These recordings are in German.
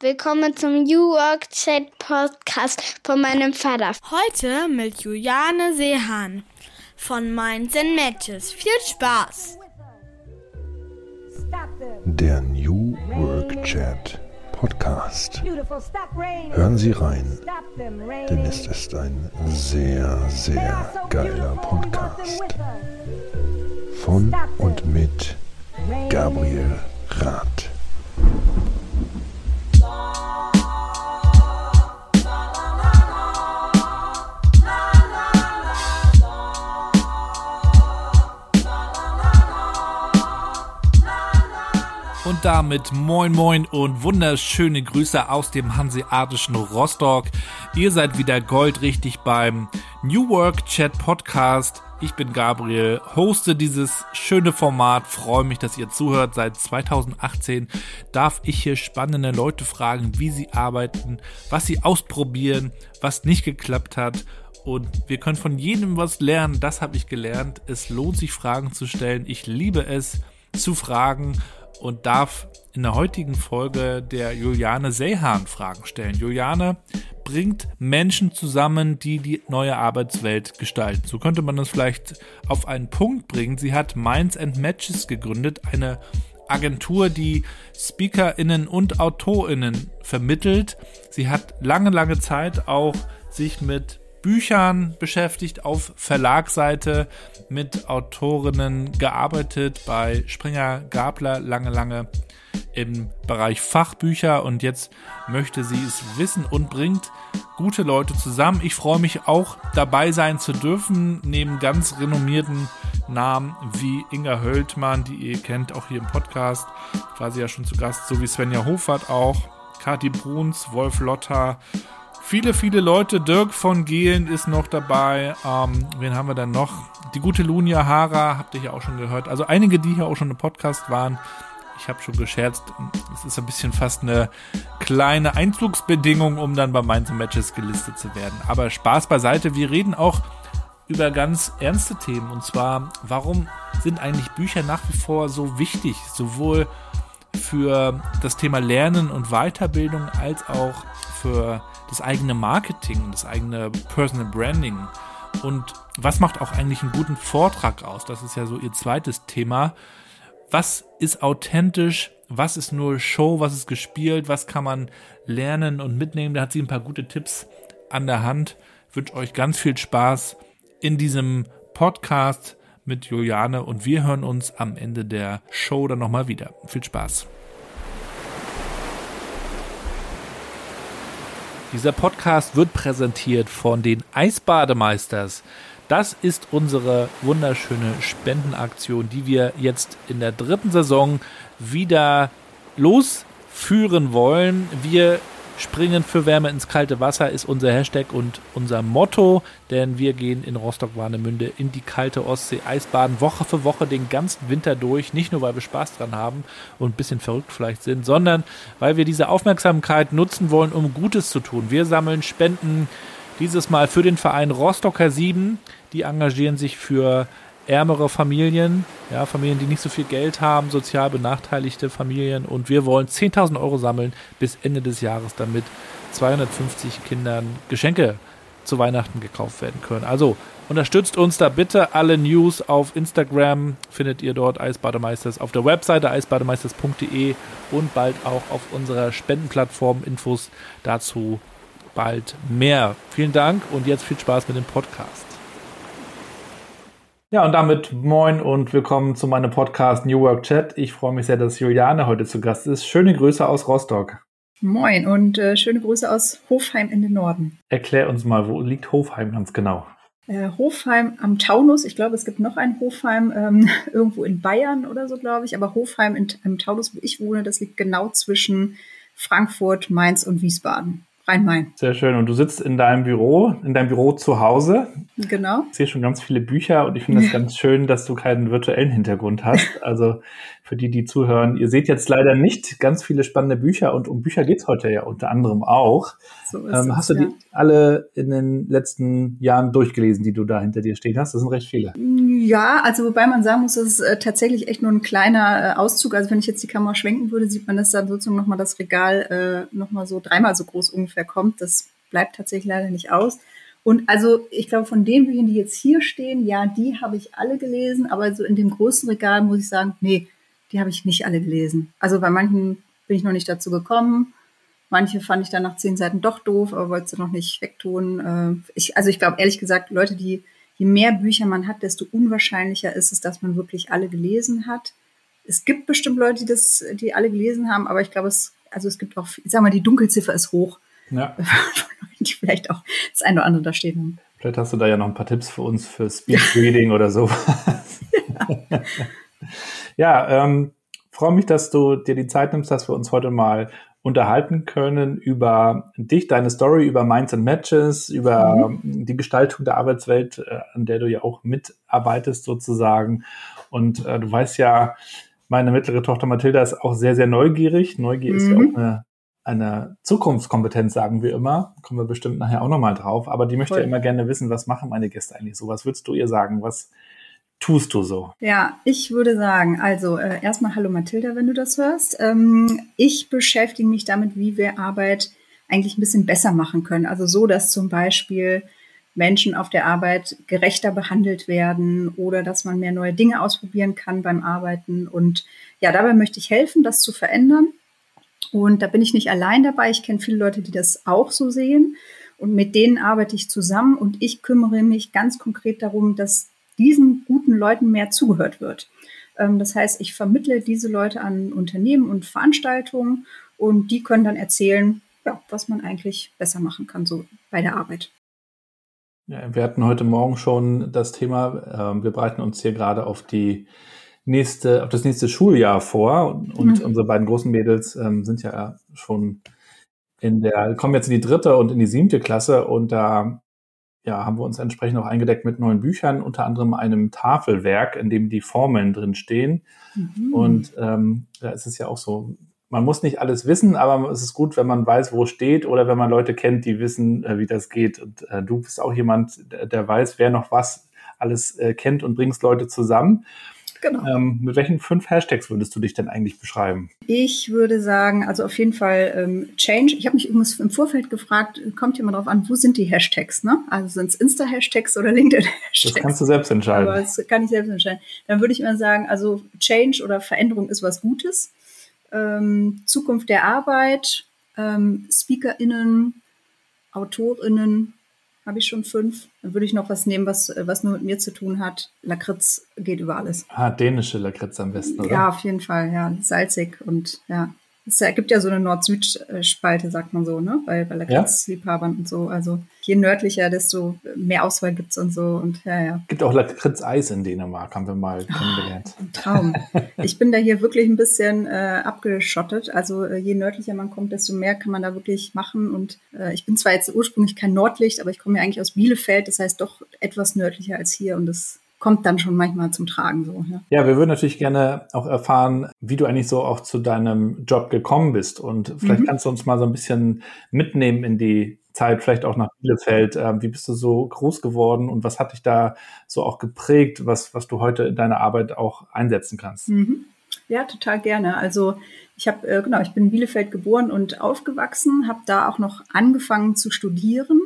Willkommen zum New Work Chat Podcast von meinem Vater. Heute mit Juliane Seehan von Minds and Matches. Viel Spaß! Der New Work Chat Podcast. Hören Sie rein, denn es ist ein sehr, sehr geiler Podcast. Von und mit Gabriel Rath. Und damit moin moin und wunderschöne Grüße aus dem hanseatischen Rostock. Ihr seid wieder goldrichtig beim New Work Chat Podcast. Ich bin Gabriel, hoste dieses schöne Format, freue mich, dass ihr zuhört. Seit 2018 darf ich hier spannende Leute fragen, wie sie arbeiten, was sie ausprobieren, was nicht geklappt hat. Und wir können von jedem was lernen, das habe ich gelernt. Es lohnt sich Fragen zu stellen. Ich liebe es zu fragen und darf in der heutigen Folge der Juliane Seehan Fragen stellen. Juliane bringt Menschen zusammen, die die neue Arbeitswelt gestalten. So könnte man das vielleicht auf einen Punkt bringen. Sie hat Minds and Matches gegründet, eine Agentur, die SpeakerInnen und AutorInnen vermittelt. Sie hat lange, lange Zeit auch sich mit Büchern beschäftigt, auf Verlagsseite mit Autorinnen gearbeitet, bei Springer Gabler lange, lange im Bereich Fachbücher und jetzt möchte sie es wissen und bringt gute Leute zusammen. Ich freue mich auch dabei sein zu dürfen, neben ganz renommierten Namen wie Inga Höltmann, die ihr kennt, auch hier im Podcast, war sie ja schon zu Gast, so wie Svenja Hofert auch, Kati Bruns, Wolf Lotter, Viele, viele Leute. Dirk von Gehlen ist noch dabei. Ähm, wen haben wir dann noch? Die gute Lunia Hara, habt ihr ja auch schon gehört. Also einige, die hier auch schon im Podcast waren. Ich habe schon gescherzt, es ist ein bisschen fast eine kleine Einflugsbedingung, um dann bei Mainz Matches gelistet zu werden. Aber Spaß beiseite, wir reden auch über ganz ernste Themen. Und zwar, warum sind eigentlich Bücher nach wie vor so wichtig? Sowohl für das Thema Lernen und Weiterbildung als auch für das eigene Marketing, das eigene Personal Branding. Und was macht auch eigentlich einen guten Vortrag aus? Das ist ja so ihr zweites Thema. Was ist authentisch? Was ist nur Show? Was ist gespielt? Was kann man lernen und mitnehmen? Da hat sie ein paar gute Tipps an der Hand. Ich wünsche euch ganz viel Spaß in diesem Podcast mit Juliane und wir hören uns am Ende der Show dann nochmal wieder. Viel Spaß. Dieser Podcast wird präsentiert von den Eisbademeisters. Das ist unsere wunderschöne Spendenaktion, die wir jetzt in der dritten Saison wieder losführen wollen. Wir Springen für Wärme ins kalte Wasser ist unser Hashtag und unser Motto, denn wir gehen in Rostock-Warnemünde in die kalte Ostsee Eisbaden Woche für Woche den ganzen Winter durch. Nicht nur, weil wir Spaß dran haben und ein bisschen verrückt vielleicht sind, sondern weil wir diese Aufmerksamkeit nutzen wollen, um Gutes zu tun. Wir sammeln Spenden dieses Mal für den Verein Rostocker 7. Die engagieren sich für ärmere Familien, ja, Familien, die nicht so viel Geld haben, sozial benachteiligte Familien. Und wir wollen 10.000 Euro sammeln bis Ende des Jahres, damit 250 Kindern Geschenke zu Weihnachten gekauft werden können. Also unterstützt uns da bitte. Alle News auf Instagram findet ihr dort Eisbademeisters auf der Webseite eisbademeisters.de und bald auch auf unserer Spendenplattform Infos dazu bald mehr. Vielen Dank und jetzt viel Spaß mit dem Podcast. Ja, und damit moin und willkommen zu meinem Podcast New Work Chat. Ich freue mich sehr, dass Juliane heute zu Gast ist. Schöne Grüße aus Rostock. Moin und äh, schöne Grüße aus Hofheim in den Norden. Erklär uns mal, wo liegt Hofheim ganz genau? Äh, Hofheim am Taunus. Ich glaube, es gibt noch ein Hofheim ähm, irgendwo in Bayern oder so, glaube ich. Aber Hofheim in, im Taunus, wo ich wohne, das liegt genau zwischen Frankfurt, Mainz und Wiesbaden. Rhein-Main. Sehr schön. Und du sitzt in deinem Büro, in deinem Büro zu Hause. Genau. Ich sehe schon ganz viele Bücher und ich finde es ganz schön, dass du keinen virtuellen Hintergrund hast. Also für die, die zuhören, ihr seht jetzt leider nicht ganz viele spannende Bücher und um Bücher geht's heute ja unter anderem auch. So ist ähm, hast es, du die alle in den letzten Jahren durchgelesen, die du da hinter dir stehen hast? Das sind recht viele. Ja, also wobei man sagen muss, das ist äh, tatsächlich echt nur ein kleiner äh, Auszug. Also wenn ich jetzt die Kamera schwenken würde, sieht man, dass dann sozusagen nochmal das Regal äh, nochmal so dreimal so groß ungefähr kommt. Das bleibt tatsächlich leider nicht aus. Und also ich glaube, von den Büchern, die jetzt hier stehen, ja, die habe ich alle gelesen, aber so in dem großen Regal muss ich sagen, nee, die habe ich nicht alle gelesen. Also bei manchen bin ich noch nicht dazu gekommen. Manche fand ich dann nach zehn Seiten doch doof, aber wollte sie noch nicht wegtun. Äh, ich, also ich glaube ehrlich gesagt, Leute, die je mehr Bücher man hat, desto unwahrscheinlicher ist es, dass man wirklich alle gelesen hat. Es gibt bestimmt Leute, die das, die alle gelesen haben, aber ich glaube, es, also es gibt auch, ich sag mal, die Dunkelziffer ist hoch. Ja. die vielleicht auch das eine oder andere da stehen haben. Vielleicht hast du da ja noch ein paar Tipps für uns für Speedreading oder so. Ja, ja ähm, freue mich, dass du dir die Zeit nimmst, dass wir uns heute mal unterhalten können über dich, deine Story, über Minds and Matches, über mhm. die Gestaltung der Arbeitswelt, äh, an der du ja auch mitarbeitest sozusagen. Und äh, du weißt ja, meine mittlere Tochter Mathilda ist auch sehr, sehr neugierig. Neugier mhm. ist ja auch mhm. eine eine Zukunftskompetenz, sagen wir immer. Kommen wir bestimmt nachher auch nochmal drauf. Aber die möchte ja immer gerne wissen, was machen meine Gäste eigentlich so? Was würdest du ihr sagen? Was tust du so? Ja, ich würde sagen, also äh, erstmal Hallo Mathilda, wenn du das hörst. Ähm, ich beschäftige mich damit, wie wir Arbeit eigentlich ein bisschen besser machen können. Also so, dass zum Beispiel Menschen auf der Arbeit gerechter behandelt werden oder dass man mehr neue Dinge ausprobieren kann beim Arbeiten. Und ja, dabei möchte ich helfen, das zu verändern. Und da bin ich nicht allein dabei. Ich kenne viele Leute, die das auch so sehen. Und mit denen arbeite ich zusammen und ich kümmere mich ganz konkret darum, dass diesen guten Leuten mehr zugehört wird. Ähm, das heißt, ich vermittle diese Leute an Unternehmen und Veranstaltungen und die können dann erzählen, ja, was man eigentlich besser machen kann, so bei der Arbeit. Ja, wir hatten heute Morgen schon das Thema, äh, wir bereiten uns hier gerade auf die nächste, auf das nächste Schuljahr vor. Und mhm. unsere beiden großen Mädels ähm, sind ja schon in der, kommen jetzt in die dritte und in die siebte Klasse und da ja, haben wir uns entsprechend auch eingedeckt mit neuen Büchern, unter anderem einem Tafelwerk, in dem die Formeln drin stehen. Mhm. Und ähm, da ist es ja auch so, man muss nicht alles wissen, aber es ist gut, wenn man weiß, wo es steht oder wenn man Leute kennt, die wissen, äh, wie das geht. Und äh, du bist auch jemand, der, der weiß, wer noch was alles äh, kennt und bringst Leute zusammen. Genau. Ähm, mit welchen fünf Hashtags würdest du dich denn eigentlich beschreiben? Ich würde sagen, also auf jeden Fall ähm, Change. Ich habe mich übrigens im Vorfeld gefragt, kommt jemand darauf an, wo sind die Hashtags? Ne? Also sind es Insta-Hashtags oder LinkedIn-Hashtags? Das kannst du selbst entscheiden. Aber das kann ich selbst entscheiden. Dann würde ich mal sagen, also Change oder Veränderung ist was Gutes. Ähm, Zukunft der Arbeit, ähm, SpeakerInnen, AutorInnen, habe ich schon fünf. Dann würde ich noch was nehmen, was, was nur mit mir zu tun hat. Lakritz geht über alles. Ah, dänische Lakritz am besten, oder? Ja, auf jeden Fall, ja. Salzig und ja. Es gibt ja so eine Nord-Süd-Spalte, sagt man so, ne? Bei, bei Lakritz-Liebhabern ja? und so. Also je nördlicher, desto mehr Auswahl gibt's und so. Und ja, ja. Gibt auch Lakritz-Eis in Dänemark, haben wir mal oh, kennengelernt. Ein Traum. ich bin da hier wirklich ein bisschen äh, abgeschottet. Also äh, je nördlicher man kommt, desto mehr kann man da wirklich machen. Und äh, ich bin zwar jetzt ursprünglich kein Nordlicht, aber ich komme ja eigentlich aus Bielefeld, das heißt doch etwas nördlicher als hier. Und das kommt dann schon manchmal zum Tragen so. Ja. ja, wir würden natürlich gerne auch erfahren, wie du eigentlich so auch zu deinem Job gekommen bist und vielleicht mhm. kannst du uns mal so ein bisschen mitnehmen in die Zeit, vielleicht auch nach Bielefeld. Ähm, wie bist du so groß geworden und was hat dich da so auch geprägt, was, was du heute in deiner Arbeit auch einsetzen kannst? Mhm. Ja, total gerne. Also ich habe, äh, genau, ich bin in Bielefeld geboren und aufgewachsen, habe da auch noch angefangen zu studieren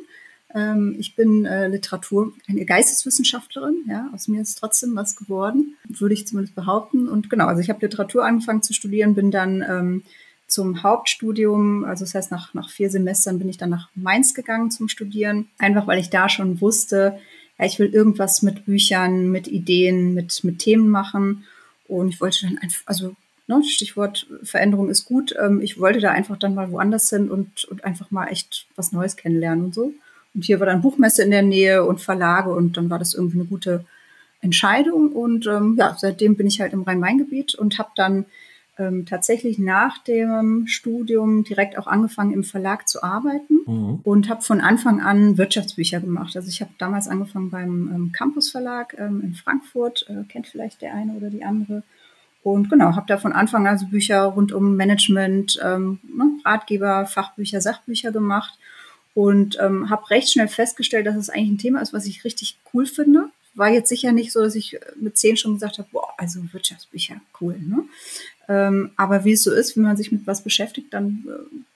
ich bin äh, Literatur, eine Geisteswissenschaftlerin, ja, aus mir ist trotzdem was geworden, würde ich zumindest behaupten. Und genau, also ich habe Literatur angefangen zu studieren, bin dann ähm, zum Hauptstudium, also das heißt nach, nach vier Semestern bin ich dann nach Mainz gegangen zum Studieren, einfach weil ich da schon wusste, ja, ich will irgendwas mit Büchern, mit Ideen, mit, mit Themen machen. Und ich wollte dann einfach, also ne, Stichwort Veränderung ist gut, ähm, ich wollte da einfach dann mal woanders hin und, und einfach mal echt was Neues kennenlernen und so. Und hier war dann Buchmesse in der Nähe und Verlage und dann war das irgendwie eine gute Entscheidung. Und ähm, ja, seitdem bin ich halt im Rhein-Main-Gebiet und habe dann ähm, tatsächlich nach dem Studium direkt auch angefangen, im Verlag zu arbeiten mhm. und habe von Anfang an Wirtschaftsbücher gemacht. Also ich habe damals angefangen beim ähm, Campus Verlag ähm, in Frankfurt, äh, kennt vielleicht der eine oder die andere. Und genau, habe da von Anfang an also Bücher rund um Management, ähm, ne, Ratgeber, Fachbücher, Sachbücher gemacht und ähm, habe recht schnell festgestellt, dass es eigentlich ein Thema ist, was ich richtig cool finde. war jetzt sicher nicht so, dass ich mit zehn schon gesagt habe, boah, also Wirtschaftsbücher, cool. Ne? Ähm, aber wie es so ist, wenn man sich mit was beschäftigt, dann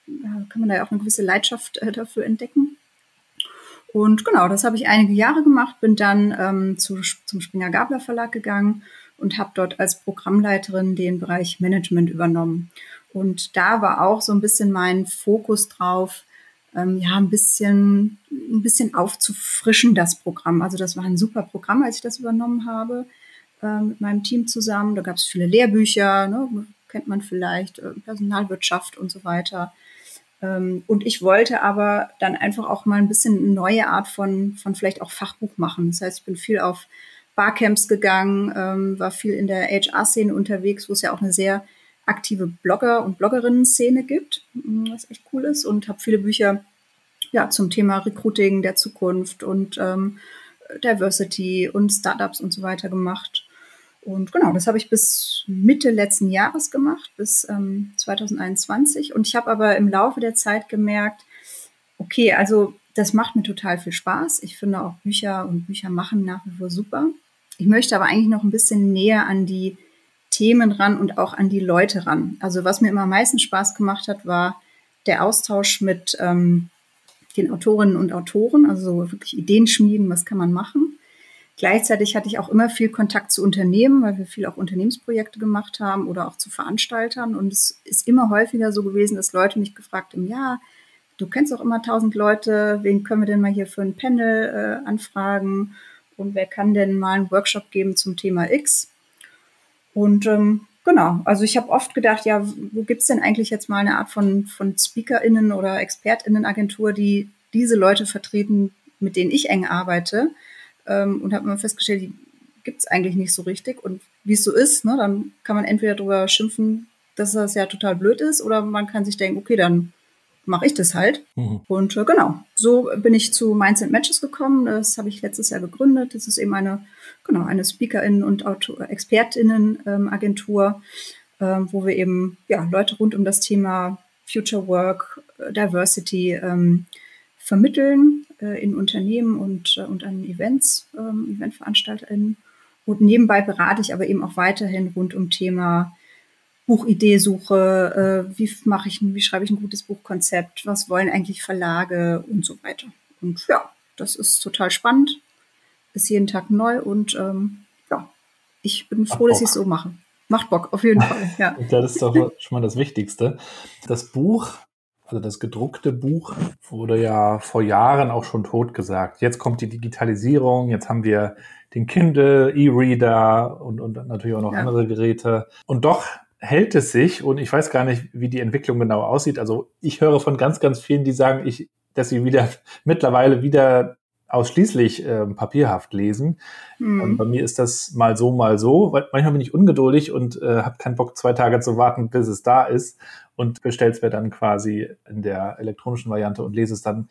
äh, kann man da ja auch eine gewisse Leidenschaft äh, dafür entdecken. Und genau, das habe ich einige Jahre gemacht, bin dann ähm, zu, zum Springer Gabler Verlag gegangen und habe dort als Programmleiterin den Bereich Management übernommen. Und da war auch so ein bisschen mein Fokus drauf, ähm, ja, ein bisschen, ein bisschen aufzufrischen, das Programm. Also das war ein super Programm, als ich das übernommen habe äh, mit meinem Team zusammen. Da gab es viele Lehrbücher, ne, kennt man vielleicht, äh, Personalwirtschaft und so weiter. Ähm, und ich wollte aber dann einfach auch mal ein bisschen eine neue Art von, von vielleicht auch Fachbuch machen. Das heißt, ich bin viel auf Barcamps gegangen, ähm, war viel in der HR-Szene unterwegs, wo es ja auch eine sehr aktive Blogger- und Bloggerinnen-Szene gibt, mm, was echt cool ist und habe viele Bücher ja, zum Thema Recruiting der Zukunft und ähm, Diversity und Startups und so weiter gemacht. Und genau, das habe ich bis Mitte letzten Jahres gemacht, bis ähm, 2021. Und ich habe aber im Laufe der Zeit gemerkt, okay, also das macht mir total viel Spaß. Ich finde auch Bücher und Bücher machen nach wie vor super. Ich möchte aber eigentlich noch ein bisschen näher an die Themen ran und auch an die Leute ran. Also was mir immer am meisten Spaß gemacht hat, war der Austausch mit ähm, den Autorinnen und Autoren, also wirklich Ideen schmieden, was kann man machen. Gleichzeitig hatte ich auch immer viel Kontakt zu Unternehmen, weil wir viel auch Unternehmensprojekte gemacht haben oder auch zu Veranstaltern. Und es ist immer häufiger so gewesen, dass Leute mich gefragt haben, ja, du kennst auch immer tausend Leute, wen können wir denn mal hier für ein Panel äh, anfragen? Und wer kann denn mal einen Workshop geben zum Thema X? Und ähm, genau, also ich habe oft gedacht, ja, wo gibt's denn eigentlich jetzt mal eine Art von, von SpeakerInnen oder ExpertInnen-Agentur, die diese Leute vertreten, mit denen ich eng arbeite? ähm, und habe immer festgestellt, die gibt's eigentlich nicht so richtig. Und wie es so ist, ne, dann kann man entweder darüber schimpfen, dass das ja total blöd ist, oder man kann sich denken, okay, dann mache ich das halt. Mhm. Und äh, genau, so bin ich zu Minds and Matches gekommen. Das habe ich letztes Jahr gegründet. Das ist eben eine, genau, eine SpeakerInnen und Autor ExpertInnen-Agentur, ähm, äh, wo wir eben ja, Leute rund um das Thema Future Work, äh, Diversity ähm, vermitteln äh, in Unternehmen und, äh, und an Events, ähm, EventveranstalterInnen. Und nebenbei berate ich aber eben auch weiterhin rund um Thema Buchidee-Suche, äh, wie mache ich, wie schreibe ich ein gutes Buchkonzept, was wollen eigentlich Verlage und so weiter. Und ja, das ist total spannend, ist jeden Tag neu und ähm, ja, ich bin froh, dass ich es so mache. Macht Bock, auf jeden Fall. Ja. das ist doch schon mal das Wichtigste. Das Buch also das gedruckte Buch wurde ja vor Jahren auch schon totgesagt. Jetzt kommt die Digitalisierung, jetzt haben wir den Kindle, E-Reader und, und natürlich auch noch ja. andere Geräte. Und doch hält es sich und ich weiß gar nicht, wie die Entwicklung genau aussieht. Also ich höre von ganz, ganz vielen, die sagen, ich, dass sie wieder mittlerweile wieder ausschließlich äh, papierhaft lesen. Mhm. bei mir ist das mal so, mal so. Manchmal bin ich ungeduldig und äh, habe keinen Bock, zwei Tage zu warten, bis es da ist und bestelle es mir dann quasi in der elektronischen Variante und lese es dann.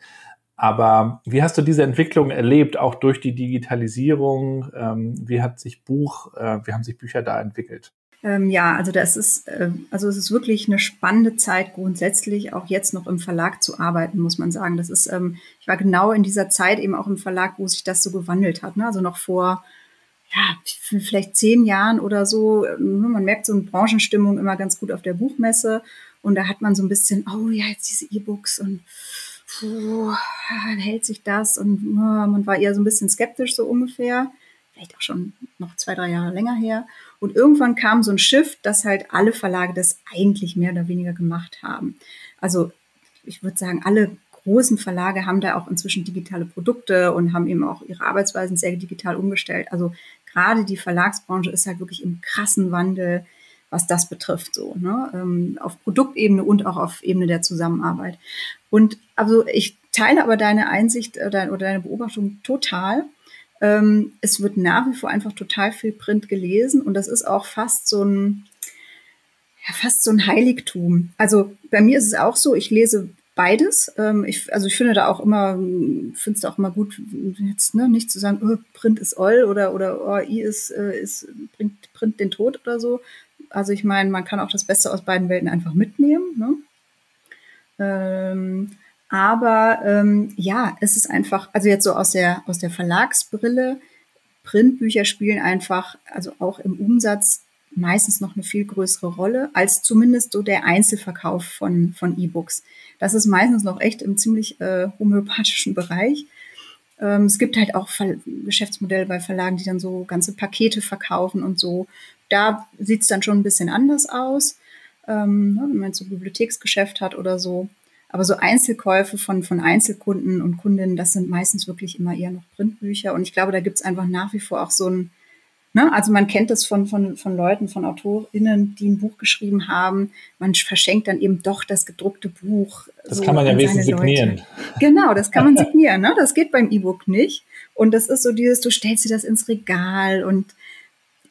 Aber wie hast du diese Entwicklung erlebt, auch durch die Digitalisierung? Ähm, wie hat sich Buch, äh, wie haben sich Bücher da entwickelt? Ähm, ja, also das ist, äh, also es ist wirklich eine spannende Zeit grundsätzlich, auch jetzt noch im Verlag zu arbeiten, muss man sagen. Das ist, ähm, ich war genau in dieser Zeit eben auch im Verlag, wo sich das so gewandelt hat. Ne? Also noch vor, ja, vielleicht zehn Jahren oder so. Ähm, man merkt so eine Branchenstimmung immer ganz gut auf der Buchmesse. Und da hat man so ein bisschen, oh ja, jetzt diese E-Books und puh, hält sich das? Und oh, man war eher so ein bisschen skeptisch so ungefähr vielleicht auch schon noch zwei, drei Jahre länger her. Und irgendwann kam so ein Shift, dass halt alle Verlage das eigentlich mehr oder weniger gemacht haben. Also ich würde sagen, alle großen Verlage haben da auch inzwischen digitale Produkte und haben eben auch ihre Arbeitsweisen sehr digital umgestellt. Also gerade die Verlagsbranche ist halt wirklich im krassen Wandel, was das betrifft, so, ne? Ähm, auf Produktebene und auch auf Ebene der Zusammenarbeit. Und also ich teile aber deine Einsicht oder, oder deine Beobachtung total. Ähm, es wird nach wie vor einfach total viel Print gelesen und das ist auch fast so ein, ja, fast so ein Heiligtum. Also bei mir ist es auch so, ich lese beides. Ähm, ich, also ich finde da auch immer, finde es auch immer gut, jetzt ne, nicht zu sagen, oh, Print ist all oder oder oh, I ist, äh, ist bringt Print den Tod oder so. Also ich meine, man kann auch das Beste aus beiden Welten einfach mitnehmen. Ne? Ähm, aber ähm, ja, es ist einfach, also jetzt so aus der, aus der Verlagsbrille, Printbücher spielen einfach, also auch im Umsatz meistens noch eine viel größere Rolle als zumindest so der Einzelverkauf von, von E-Books. Das ist meistens noch echt im ziemlich äh, homöopathischen Bereich. Ähm, es gibt halt auch Ver Geschäftsmodelle bei Verlagen, die dann so ganze Pakete verkaufen und so. Da sieht es dann schon ein bisschen anders aus, ähm, ne, wenn man so ein Bibliotheksgeschäft hat oder so. Aber so Einzelkäufe von, von Einzelkunden und Kundinnen, das sind meistens wirklich immer eher noch Printbücher. Und ich glaube, da gibt es einfach nach wie vor auch so ein, Ne? Also man kennt das von, von, von Leuten, von AutorInnen, die ein Buch geschrieben haben. Man verschenkt dann eben doch das gedruckte Buch. Das so kann man ja wenigstens signieren. Genau, das kann man signieren. Ne? Das geht beim E-Book nicht. Und das ist so dieses, du stellst dir das ins Regal und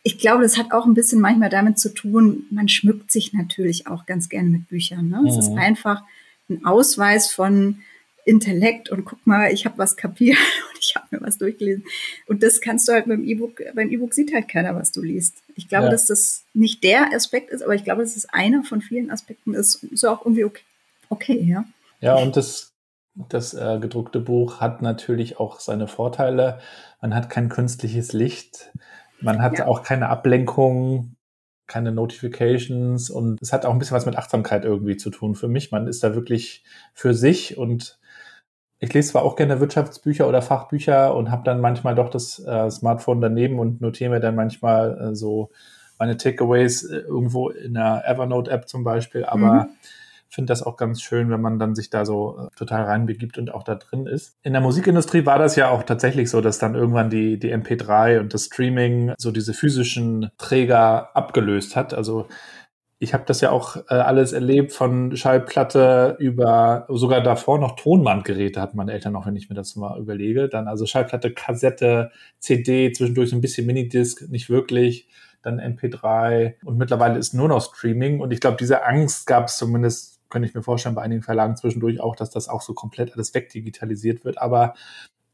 ich glaube, das hat auch ein bisschen manchmal damit zu tun, man schmückt sich natürlich auch ganz gerne mit Büchern. Ne? Es ist mhm. einfach ein Ausweis von, Intellekt und guck mal, ich habe was kapiert und ich habe mir was durchgelesen. Und das kannst du halt beim E-Book, beim E-Book sieht halt keiner, was du liest. Ich glaube, ja. dass das nicht der Aspekt ist, aber ich glaube, dass es einer von vielen Aspekten ist. Ist auch irgendwie okay, okay ja. Ja, und das, das äh, gedruckte Buch hat natürlich auch seine Vorteile. Man hat kein künstliches Licht. Man hat ja. auch keine Ablenkung keine Notifications und es hat auch ein bisschen was mit Achtsamkeit irgendwie zu tun für mich. Man ist da wirklich für sich und ich lese zwar auch gerne Wirtschaftsbücher oder Fachbücher und habe dann manchmal doch das äh, Smartphone daneben und notiere mir dann manchmal äh, so meine Takeaways äh, irgendwo in der Evernote-App zum Beispiel, aber mhm. Finde das auch ganz schön, wenn man dann sich da so äh, total reinbegibt und auch da drin ist. In der Musikindustrie war das ja auch tatsächlich so, dass dann irgendwann die, die MP3 und das Streaming so diese physischen Träger abgelöst hat. Also ich habe das ja auch äh, alles erlebt, von Schallplatte über sogar davor noch Tonbandgeräte hatten meine Eltern noch, wenn ich mir das mal überlege. Dann also Schallplatte, Kassette, CD, zwischendurch so ein bisschen Minidisc, nicht wirklich, dann MP3 und mittlerweile ist nur noch Streaming. Und ich glaube, diese Angst gab es zumindest, könnte ich mir vorstellen, bei einigen Verlagen zwischendurch auch, dass das auch so komplett alles wegdigitalisiert wird. Aber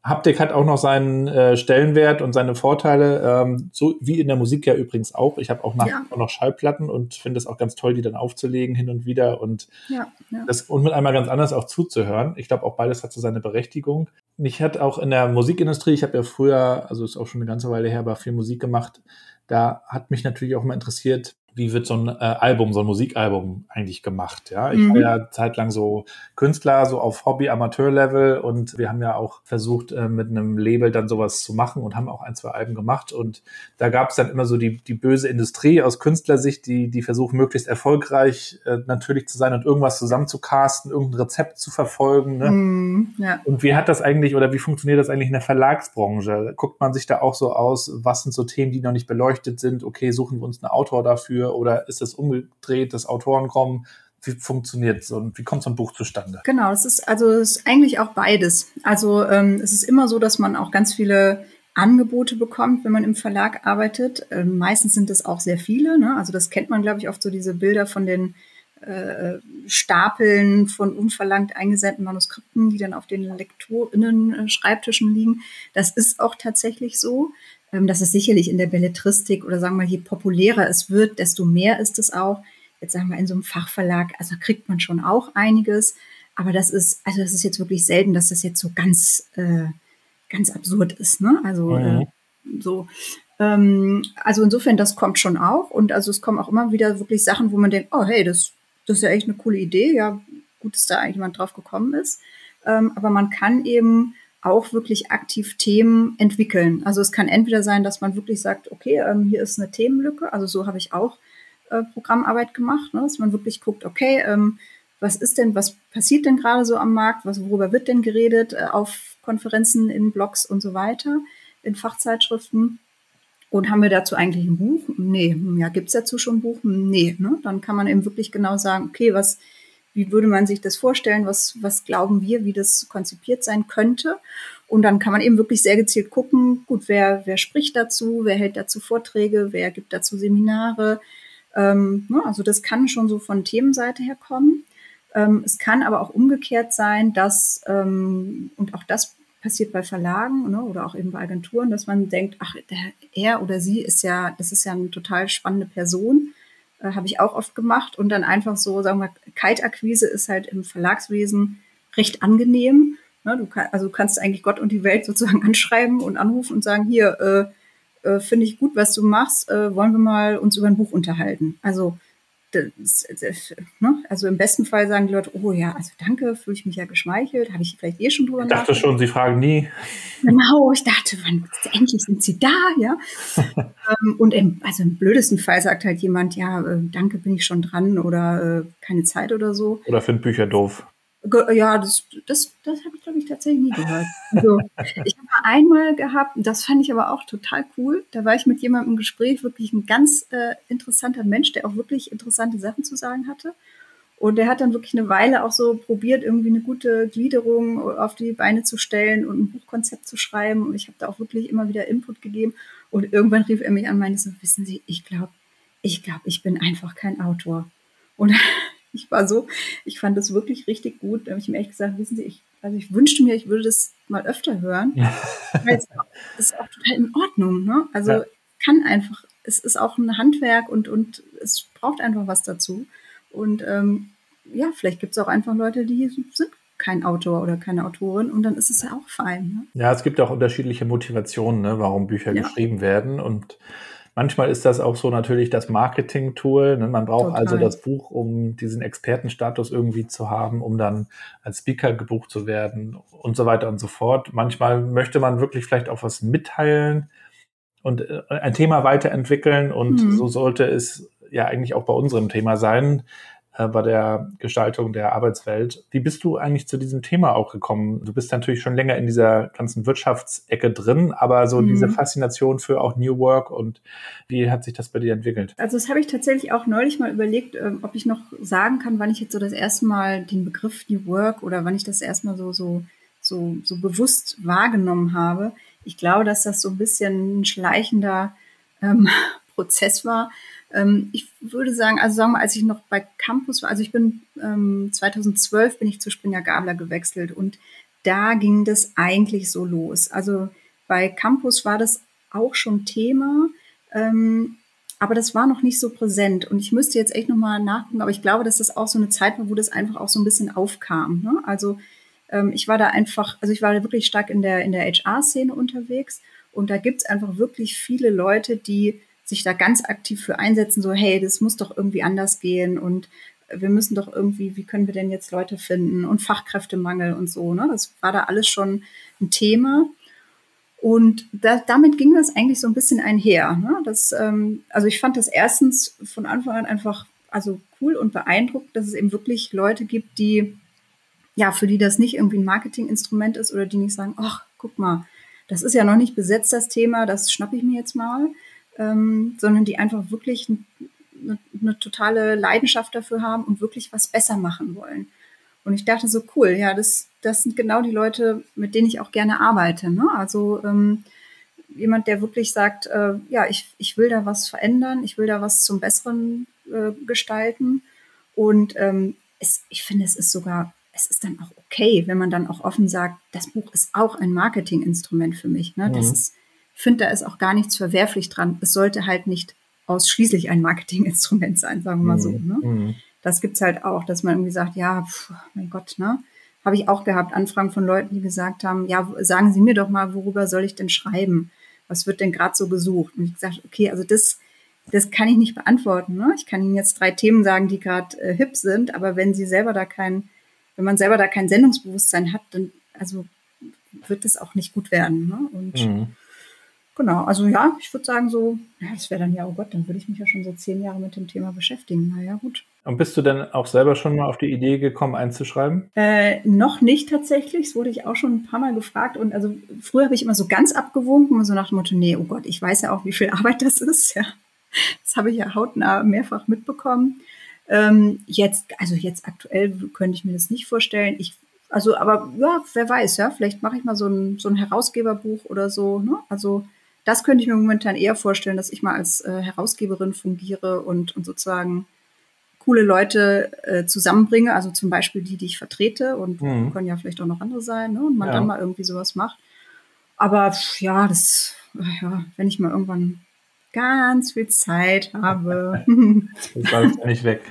Haptik hat auch noch seinen äh, Stellenwert und seine Vorteile, ähm, so wie in der Musik ja übrigens auch. Ich habe auch nach ja. noch Schallplatten und finde es auch ganz toll, die dann aufzulegen hin und wieder und ja, ja. das und mit einmal ganz anders auch zuzuhören. Ich glaube, auch beides hat so seine Berechtigung. Mich hat auch in der Musikindustrie, ich habe ja früher, also ist auch schon eine ganze Weile her, aber viel Musik gemacht. Da hat mich natürlich auch mal interessiert, wie wird so ein äh, Album, so ein Musikalbum eigentlich gemacht. Ja, ich mhm. war ja zeitlang so Künstler, so auf Hobby-Amateur-Level und wir haben ja auch versucht, äh, mit einem Label dann sowas zu machen und haben auch ein, zwei Alben gemacht. Und da gab es dann immer so die, die böse Industrie aus Künstlersicht, die, die versucht, möglichst erfolgreich äh, natürlich zu sein und irgendwas zusammenzucasten, irgendein Rezept zu verfolgen. Ne? Mhm, ja. Und wie hat das eigentlich oder wie funktioniert das eigentlich in der Verlagsbranche? Guckt man sich da auch so aus, was sind so Themen, die noch nicht beleuchtet sind? Okay, suchen wir uns einen Autor dafür dafür oder ist es umgedreht, dass Autoren kommen? Wie funktioniert so und wie kommt so ein Buch zustande? Genau, es ist also es ist eigentlich auch beides. Also ähm, es ist immer so, dass man auch ganz viele Angebote bekommt, wenn man im Verlag arbeitet. Ähm, meistens sind es auch sehr viele. Ne? Also das kennt man, glaube ich, oft so diese Bilder von den äh, Stapeln von unverlangt eingesendeten Manuskripten, die dann auf den Lektorinnen-Schreibtischen liegen. Das ist auch tatsächlich so. Ähm, das ist sicherlich in der Belletristik oder sagen wir, je populärer es wird, desto mehr ist es auch. Jetzt sagen wir in so einem Fachverlag, also kriegt man schon auch einiges. Aber das ist, also das ist jetzt wirklich selten, dass das jetzt so ganz, äh, ganz absurd ist. Ne? Also mhm. äh, so. Ähm, also insofern, das kommt schon auch. Und also es kommen auch immer wieder wirklich Sachen, wo man denkt, oh hey, das, das ist ja echt eine coole Idee. Ja, gut, dass da eigentlich jemand drauf gekommen ist. Ähm, aber man kann eben auch wirklich aktiv Themen entwickeln. Also es kann entweder sein, dass man wirklich sagt, okay, ähm, hier ist eine Themenlücke. Also so habe ich auch äh, Programmarbeit gemacht, ne? dass man wirklich guckt, okay, ähm, was ist denn, was passiert denn gerade so am Markt, was, worüber wird denn geredet äh, auf Konferenzen, in Blogs und so weiter, in Fachzeitschriften. Und haben wir dazu eigentlich ein Buch? Nee. Ja, gibt's dazu schon ein Buch? Nee. Ne? Dann kann man eben wirklich genau sagen, okay, was, wie würde man sich das vorstellen, was, was glauben wir, wie das konzipiert sein könnte. Und dann kann man eben wirklich sehr gezielt gucken, gut, wer, wer spricht dazu, wer hält dazu Vorträge, wer gibt dazu Seminare. Ähm, ne, also das kann schon so von Themenseite her kommen. Ähm, es kann aber auch umgekehrt sein, dass, ähm, und auch das passiert bei Verlagen ne, oder auch eben bei Agenturen, dass man denkt, ach, der, er oder sie ist ja, das ist ja eine total spannende Person äh, Habe ich auch oft gemacht. Und dann einfach so, sagen wir, Kaltakquise ist halt im Verlagswesen recht angenehm. Ne, du kann, also du kannst eigentlich Gott und die Welt sozusagen anschreiben und anrufen und sagen, hier, äh, äh, finde ich gut, was du machst, äh, wollen wir mal uns über ein Buch unterhalten. Also das, das, ne? Also im besten Fall sagen die Leute, oh ja, also danke, fühle ich mich ja geschmeichelt, habe ich vielleicht eh schon drüber Ich dachte schon, sie fragen nie. Genau, ich dachte, wann endlich sind sie da, ja. ähm, und im, also im blödesten Fall sagt halt jemand, ja, äh, danke, bin ich schon dran oder äh, keine Zeit oder so. Oder find Bücher doof. Ja, das, das, das habe ich, glaube ich, tatsächlich nie gehört. Also, ich habe einmal gehabt, das fand ich aber auch total cool. Da war ich mit jemandem im Gespräch, wirklich ein ganz äh, interessanter Mensch, der auch wirklich interessante Sachen zu sagen hatte. Und der hat dann wirklich eine Weile auch so probiert, irgendwie eine gute Gliederung auf die Beine zu stellen und ein Buchkonzept zu schreiben. Und ich habe da auch wirklich immer wieder Input gegeben. Und irgendwann rief er mich an und meinte so, wissen Sie, ich glaube, ich glaube, ich bin einfach kein Autor. Und ich war so, ich fand das wirklich richtig gut. Da habe ich ihm echt gesagt, wissen Sie, ich, also ich wünschte mir, ich würde das mal öfter hören. Ja. es ist auch total in Ordnung. Ne? Also ja. kann einfach, es ist auch ein Handwerk und, und es braucht einfach was dazu. Und ähm, ja, vielleicht gibt es auch einfach Leute, die sind kein Autor oder keine Autorin und dann ist es ja auch fein. Ne? Ja, es gibt auch unterschiedliche Motivationen, ne, warum Bücher ja. geschrieben werden und Manchmal ist das auch so natürlich das Marketing-Tool. Ne? Man braucht also Total. also das Buch, um diesen Expertenstatus irgendwie zu haben, um dann als Speaker gebucht zu werden und so weiter und so fort. Manchmal möchte man wirklich vielleicht auch was mitteilen und äh, ein Thema weiterentwickeln und mhm. so sollte es ja eigentlich auch bei unserem Thema sein äh, bei der Gestaltung der Arbeitswelt. Wie bist du eigentlich zu diesem Thema auch gekommen? Du bist natürlich schon länger in dieser ganzen Wirtschaftsecke drin, aber so mhm. diese Faszination für auch New Work und wie hat sich das bei dir entwickelt? Also das habe ich tatsächlich auch neulich mal überlegt, ähm, ob ich noch sagen kann, wann ich jetzt so das erste Mal den Begriff New Work oder wann ich das erstmal so, so, so, so bewusst wahrgenommen habe. Ich glaube, dass das so ein bisschen ein schleichender ähm, Prozess war, ähm, ich würde sagen, also sagen wir, als ich noch bei Campus war, also ich bin ähm, 2012 bin ich zu Springer Gabler gewechselt und da ging das eigentlich so los. Also bei Campus war das auch schon Thema, ähm, aber das war noch nicht so präsent. Und ich müsste jetzt echt nochmal nachgucken, aber ich glaube, dass das auch so eine Zeit war, wo das einfach auch so ein bisschen aufkam. Ne? Also ähm, ich war da einfach, also ich war da wirklich stark in der, in der HR-Szene unterwegs und da gibt's einfach wirklich viele Leute, die sich da ganz aktiv für einsetzen, so hey, das muss doch irgendwie anders gehen und wir müssen doch irgendwie, wie können wir denn jetzt Leute finden und Fachkräftemangel und so. Ne? Das war da alles schon ein Thema. Und da, damit ging das eigentlich so ein bisschen einher. Ne? Das, ähm, also ich fand das erstens von Anfang an einfach also cool und beeindruckt, dass es eben wirklich Leute gibt, die ja für die das nicht irgendwie ein Marketinginstrument ist oder die nicht sagen, ach guck mal, das ist ja noch nicht besetzt das Thema, das schnappe ich mir jetzt mal, ähm, sondern die einfach wirklich eine, eine totale Leidenschaft dafür haben und wirklich was besser machen wollen. Und ich dachte so, cool, ja, das, das sind genau die Leute, mit denen ich auch gerne arbeite. Ne? Also ähm, jemand, der wirklich sagt, äh, ja, ich, ich will da was verändern, ich will da was zum Besseren äh, gestalten. Und ähm, es, ich finde, es ist sogar, es ist dann auch okay, wenn man dann auch offen sagt, das Buch ist auch ein Marketinginstrument für mich. Ne? Das mhm. ist finde, da ist auch gar nichts verwerflich dran. Es sollte halt nicht ausschließlich ein Marketinginstrument sein, sagen wir mal so. Ne? Mhm. Das gibt's halt auch, dass man irgendwie sagt, ja, pf, mein Gott, ne? Habe ich auch gehabt, Anfragen von Leuten, die gesagt haben, ja, sagen Sie mir doch mal, worüber soll ich denn schreiben? Was wird denn gerade so gesucht? Und ich gesagt, okay, also das, das kann ich nicht beantworten. Ne? Ich kann Ihnen jetzt drei Themen sagen, die gerade äh, hip sind, aber wenn Sie selber da kein, wenn man selber da kein Sendungsbewusstsein hat, dann also wird das auch nicht gut werden. Ne? Und mhm. Genau, also ja, ich würde sagen so, ja, das wäre dann ja, oh Gott, dann würde ich mich ja schon so zehn Jahre mit dem Thema beschäftigen. Naja, gut. Und bist du denn auch selber schon mal auf die Idee gekommen, einzuschreiben? Äh, noch nicht tatsächlich. Das wurde ich auch schon ein paar Mal gefragt. Und also früher habe ich immer so ganz abgewunken und so nach dem Motto, nee, oh Gott, ich weiß ja auch, wie viel Arbeit das ist. Ja, das habe ich ja hautnah mehrfach mitbekommen. Ähm, jetzt, also jetzt aktuell könnte ich mir das nicht vorstellen. Ich also, aber ja, wer weiß, ja, vielleicht mache ich mal so ein, so ein Herausgeberbuch oder so. Ne? Also das könnte ich mir momentan eher vorstellen, dass ich mal als äh, Herausgeberin fungiere und, und sozusagen coole Leute äh, zusammenbringe, also zum Beispiel die, die ich vertrete und mhm. können ja vielleicht auch noch andere sein, ne? und man ja. dann mal irgendwie sowas macht. Aber ja, das, ja, wenn ich mal irgendwann ganz viel Zeit habe. das war ja nicht weg.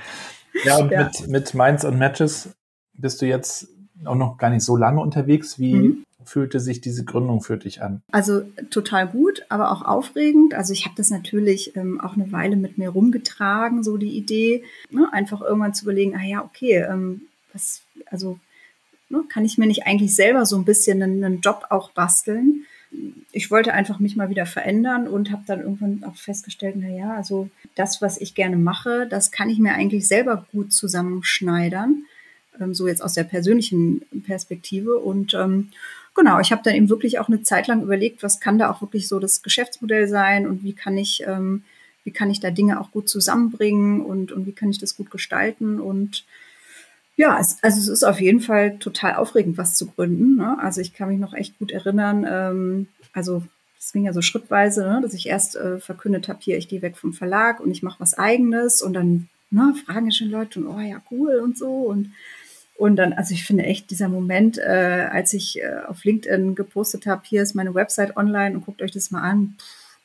Ja, und ja. Mit, mit Minds und Matches bist du jetzt auch noch gar nicht so lange unterwegs. Wie, mhm. Fühlte sich diese Gründung für dich an? Also total gut, aber auch aufregend. Also ich habe das natürlich ähm, auch eine Weile mit mir rumgetragen, so die Idee, ne? einfach irgendwann zu überlegen, ah ja, okay, ähm, was, also ne? kann ich mir nicht eigentlich selber so ein bisschen einen, einen Job auch basteln? ich wollte einfach mich mal wieder verändern und habe dann irgendwann auch festgestellt, na ja, also das, was ich gerne mache, das kann ich mir eigentlich selber gut zusammenschneidern, ähm, so jetzt aus der persönlichen Perspektive und ähm, genau, ich habe dann eben wirklich auch eine Zeit lang überlegt, was kann da auch wirklich so das Geschäftsmodell sein und wie kann ich ähm, wie kann ich da Dinge auch gut zusammenbringen und, und wie kann ich das gut gestalten und ja, es, also es ist auf jeden Fall total aufregend, was zu gründen. Ne? Also ich kann mich noch echt gut erinnern. Ähm, also es ging ja so schrittweise, ne? dass ich erst äh, verkündet habe, hier, ich gehe weg vom Verlag und ich mache was eigenes und dann ne, fragen ja schon Leute und oh ja, cool und so. Und, und dann, also ich finde echt dieser Moment, äh, als ich äh, auf LinkedIn gepostet habe, hier ist meine Website online und guckt euch das mal an. Pff,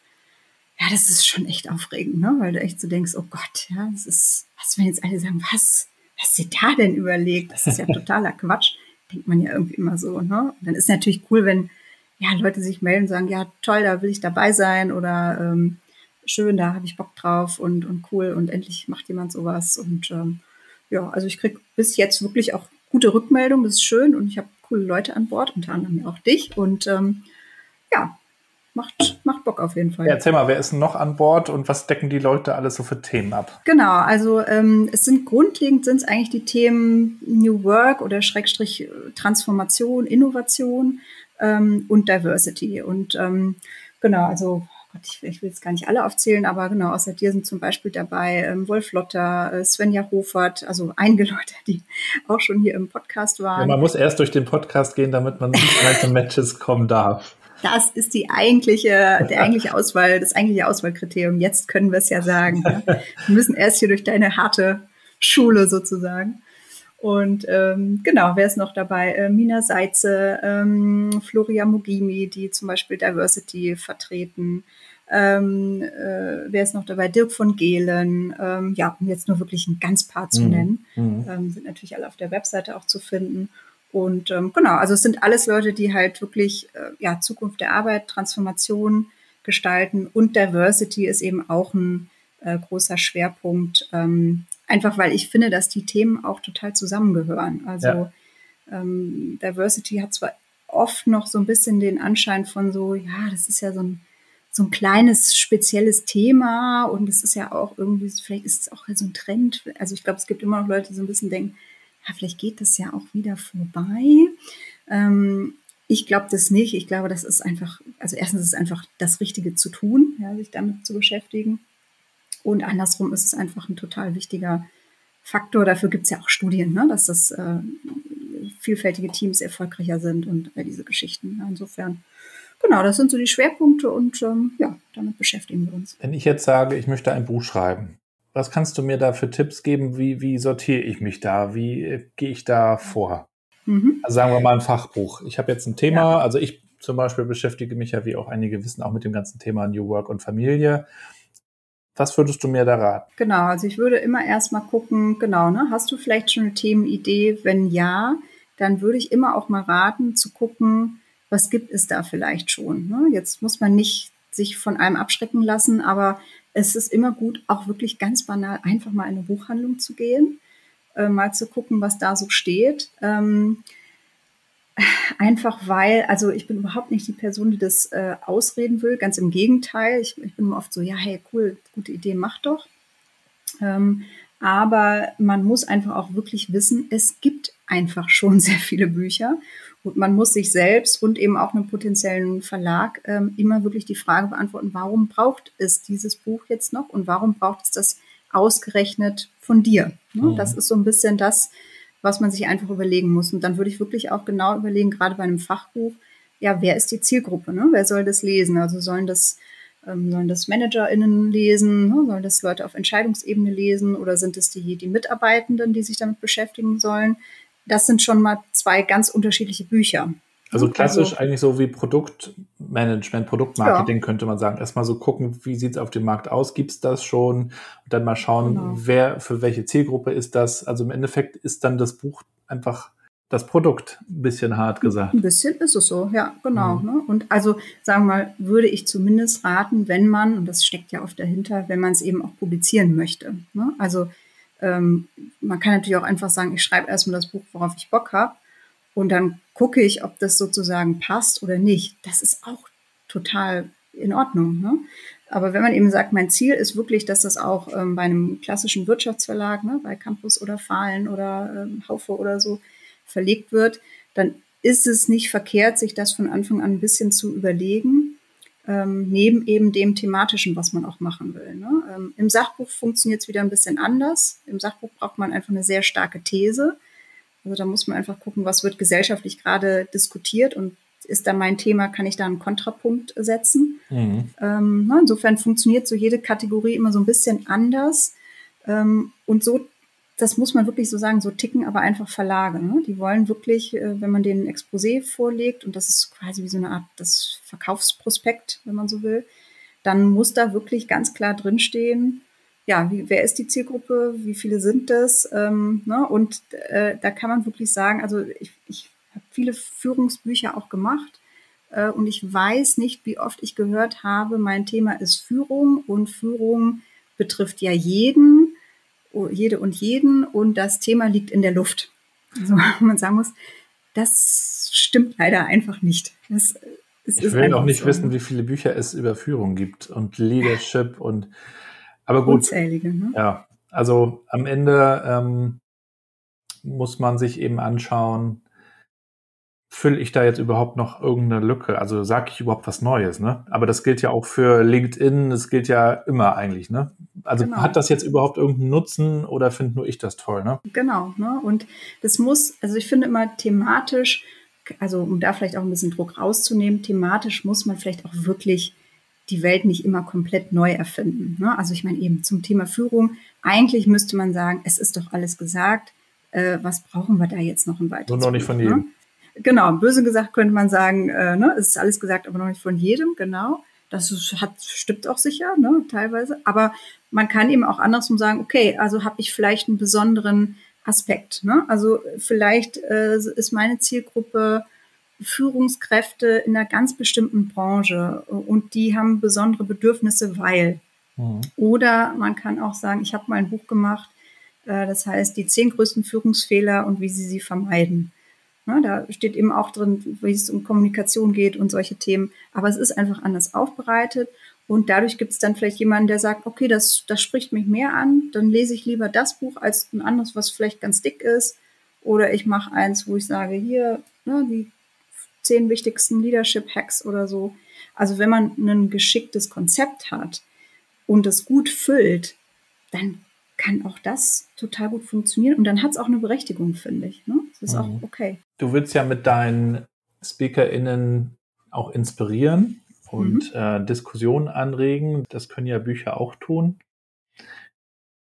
ja, das ist schon echt aufregend, ne? weil du echt so denkst, oh Gott, ja, das ist, was wenn jetzt alle sagen, was? was sie da denn überlegt? Das ist ja totaler Quatsch. Denkt man ja irgendwie immer so. Ne? Und dann ist natürlich cool, wenn ja, Leute sich melden und sagen, ja, toll, da will ich dabei sein oder ähm, schön, da habe ich Bock drauf und, und cool und endlich macht jemand sowas. Und ähm, ja, also ich kriege bis jetzt wirklich auch gute Rückmeldungen, das ist schön und ich habe coole Leute an Bord, unter anderem auch dich. Und ähm, ja, macht, macht Bock auf jeden Fall. Ja, erzähl mal, wer ist denn noch an Bord und was decken die Leute alles so für Themen ab? Genau, also ähm, es sind grundlegend sind es eigentlich die Themen New Work oder Schrägstrich äh, Transformation, Innovation ähm, und Diversity. Und ähm, genau, also ich, ich, will jetzt gar nicht alle aufzählen, aber genau, außer dir sind zum Beispiel dabei ähm, Wolf Lotter, äh, Svenja Hofert, also einige Leute, die auch schon hier im Podcast waren. Ja, man muss erst durch den Podcast gehen, damit man zu Matches kommen darf das ist die eigentliche, der eigentliche Auswahl, das eigentliche Auswahlkriterium. Jetzt können wir es ja sagen. Ja. Wir müssen erst hier durch deine harte Schule sozusagen. Und ähm, genau, wer ist noch dabei? Äh, Mina Seitze, ähm, Floria Mogimi, die zum Beispiel Diversity vertreten. Ähm, äh, wer ist noch dabei? Dirk von Gehlen. Ähm, ja, um jetzt nur wirklich ein ganz paar zu mhm. nennen. Mhm. Ähm, sind natürlich alle auf der Webseite auch zu finden. Und ähm, genau, also es sind alles Leute, die halt wirklich äh, ja, Zukunft der Arbeit, Transformation gestalten und Diversity ist eben auch ein äh, großer Schwerpunkt. Ähm, einfach weil ich finde, dass die Themen auch total zusammengehören. Also ja. ähm, Diversity hat zwar oft noch so ein bisschen den Anschein von so, ja, das ist ja so ein, so ein kleines spezielles Thema und es ist ja auch irgendwie, vielleicht ist es auch so ein Trend. Also ich glaube, es gibt immer noch Leute, die so ein bisschen denken, ja, vielleicht geht das ja auch wieder vorbei. Ähm, ich glaube das nicht. Ich glaube, das ist einfach, also erstens ist es einfach das Richtige zu tun, ja, sich damit zu beschäftigen. Und andersrum ist es einfach ein total wichtiger Faktor. Dafür gibt es ja auch Studien, ne, dass das äh, vielfältige Teams erfolgreicher sind und äh, diese Geschichten. Insofern, genau, das sind so die Schwerpunkte und ähm, ja, damit beschäftigen wir uns. Wenn ich jetzt sage, ich möchte ein Buch schreiben, was kannst du mir da für Tipps geben? Wie, wie sortiere ich mich da? Wie äh, gehe ich da vor? Mhm. Also sagen wir mal ein Fachbuch. Ich habe jetzt ein Thema, ja. also ich zum Beispiel beschäftige mich ja, wie auch einige wissen, auch mit dem ganzen Thema New Work und Familie. Was würdest du mir da raten? Genau, also ich würde immer erstmal gucken, genau, ne, hast du vielleicht schon eine Themenidee? Wenn ja, dann würde ich immer auch mal raten, zu gucken, was gibt es da vielleicht schon. Ne? Jetzt muss man nicht sich von einem abschrecken lassen, aber es ist immer gut, auch wirklich ganz banal einfach mal in eine Buchhandlung zu gehen, äh, mal zu gucken, was da so steht. Ähm, einfach weil, also ich bin überhaupt nicht die Person, die das äh, ausreden will, ganz im Gegenteil. Ich, ich bin oft so, ja, hey, cool, gute Idee, mach doch. Ähm, aber man muss einfach auch wirklich wissen, es gibt einfach schon sehr viele Bücher und man muss sich selbst und eben auch einem potenziellen Verlag ähm, immer wirklich die Frage beantworten, warum braucht es dieses Buch jetzt noch und warum braucht es das ausgerechnet von dir? Ne? Mhm. Das ist so ein bisschen das, was man sich einfach überlegen muss. Und dann würde ich wirklich auch genau überlegen, gerade bei einem Fachbuch, ja, wer ist die Zielgruppe? Ne? Wer soll das lesen? Also sollen das ähm, sollen das ManagerInnen lesen? Ne? Sollen das Leute auf Entscheidungsebene lesen? Oder sind es die, die Mitarbeitenden, die sich damit beschäftigen sollen? das sind schon mal zwei ganz unterschiedliche Bücher. Also klassisch also, eigentlich so wie Produktmanagement, Produktmarketing ja. könnte man sagen. Erstmal so gucken, wie sieht es auf dem Markt aus, gibt es das schon? Und dann mal schauen, genau. wer für welche Zielgruppe ist das. Also im Endeffekt ist dann das Buch einfach das Produkt, ein bisschen hart gesagt. Ein bisschen ist es so, ja, genau. Mhm. Ne? Und also, sagen wir mal, würde ich zumindest raten, wenn man, und das steckt ja oft dahinter, wenn man es eben auch publizieren möchte. Ne? Also ähm, man kann natürlich auch einfach sagen, ich schreibe erstmal das Buch, worauf ich Bock habe. Und dann gucke ich, ob das sozusagen passt oder nicht. Das ist auch total in Ordnung. Ne? Aber wenn man eben sagt, mein Ziel ist wirklich, dass das auch ähm, bei einem klassischen Wirtschaftsverlag, ne, bei Campus oder Fahlen oder ähm, Haufe oder so verlegt wird, dann ist es nicht verkehrt, sich das von Anfang an ein bisschen zu überlegen, ähm, neben eben dem thematischen, was man auch machen will. Ne? Ähm, Im Sachbuch funktioniert es wieder ein bisschen anders. Im Sachbuch braucht man einfach eine sehr starke These. Also da muss man einfach gucken, was wird gesellschaftlich gerade diskutiert und ist da mein Thema, kann ich da einen Kontrapunkt setzen. Mhm. Ähm, ne, insofern funktioniert so jede Kategorie immer so ein bisschen anders. Ähm, und so das muss man wirklich so sagen, so ticken aber einfach Verlage. Ne? Die wollen wirklich, äh, wenn man den Exposé vorlegt, und das ist quasi wie so eine Art das Verkaufsprospekt, wenn man so will, dann muss da wirklich ganz klar drinstehen, ja, wie, wer ist die Zielgruppe, wie viele sind das? Ähm, ne? Und äh, da kann man wirklich sagen, also ich, ich habe viele Führungsbücher auch gemacht äh, und ich weiß nicht, wie oft ich gehört habe, mein Thema ist Führung und Führung betrifft ja jeden jede und jeden und das Thema liegt in der Luft. Also man sagen muss, das stimmt leider einfach nicht. Das, ich will auch nicht so. wissen, wie viele Bücher es über Führung gibt und Leadership und aber gut. Unzählige, ne? Ja, also am Ende ähm, muss man sich eben anschauen, fülle ich da jetzt überhaupt noch irgendeine Lücke? Also sage ich überhaupt was Neues, ne? Aber das gilt ja auch für LinkedIn, das gilt ja immer eigentlich, ne? Also genau. hat das jetzt überhaupt irgendeinen Nutzen oder finde nur ich das toll, ne? Genau, ne? Und das muss, also ich finde immer thematisch, also um da vielleicht auch ein bisschen Druck rauszunehmen, thematisch muss man vielleicht auch wirklich die Welt nicht immer komplett neu erfinden. Ne? Also ich meine eben zum Thema Führung, eigentlich müsste man sagen, es ist doch alles gesagt, äh, was brauchen wir da jetzt noch ein weiteres? Nur noch nicht von jedem. Ne? Genau, böse gesagt könnte man sagen, äh, ne, es ist alles gesagt, aber noch nicht von jedem, genau. Das hat, stimmt auch sicher, ne, teilweise. Aber man kann eben auch andersrum sagen, okay, also habe ich vielleicht einen besonderen Aspekt. Ne? Also vielleicht äh, ist meine Zielgruppe Führungskräfte in einer ganz bestimmten Branche und die haben besondere Bedürfnisse, weil. Mhm. Oder man kann auch sagen, ich habe mal ein Buch gemacht, äh, das heißt die zehn größten Führungsfehler und wie sie sie vermeiden. Ne, da steht eben auch drin, wie es um Kommunikation geht und solche Themen. Aber es ist einfach anders aufbereitet. Und dadurch gibt es dann vielleicht jemanden, der sagt, okay, das, das spricht mich mehr an, dann lese ich lieber das Buch als ein anderes, was vielleicht ganz dick ist. Oder ich mache eins, wo ich sage, hier, ne, die zehn wichtigsten Leadership-Hacks oder so. Also wenn man ein geschicktes Konzept hat und es gut füllt, dann kann auch das total gut funktionieren. Und dann hat es auch eine Berechtigung, finde ich. Ne? Das ist mhm. auch okay. Du willst ja mit deinen SpeakerInnen auch inspirieren und mhm. äh, Diskussionen anregen. Das können ja Bücher auch tun.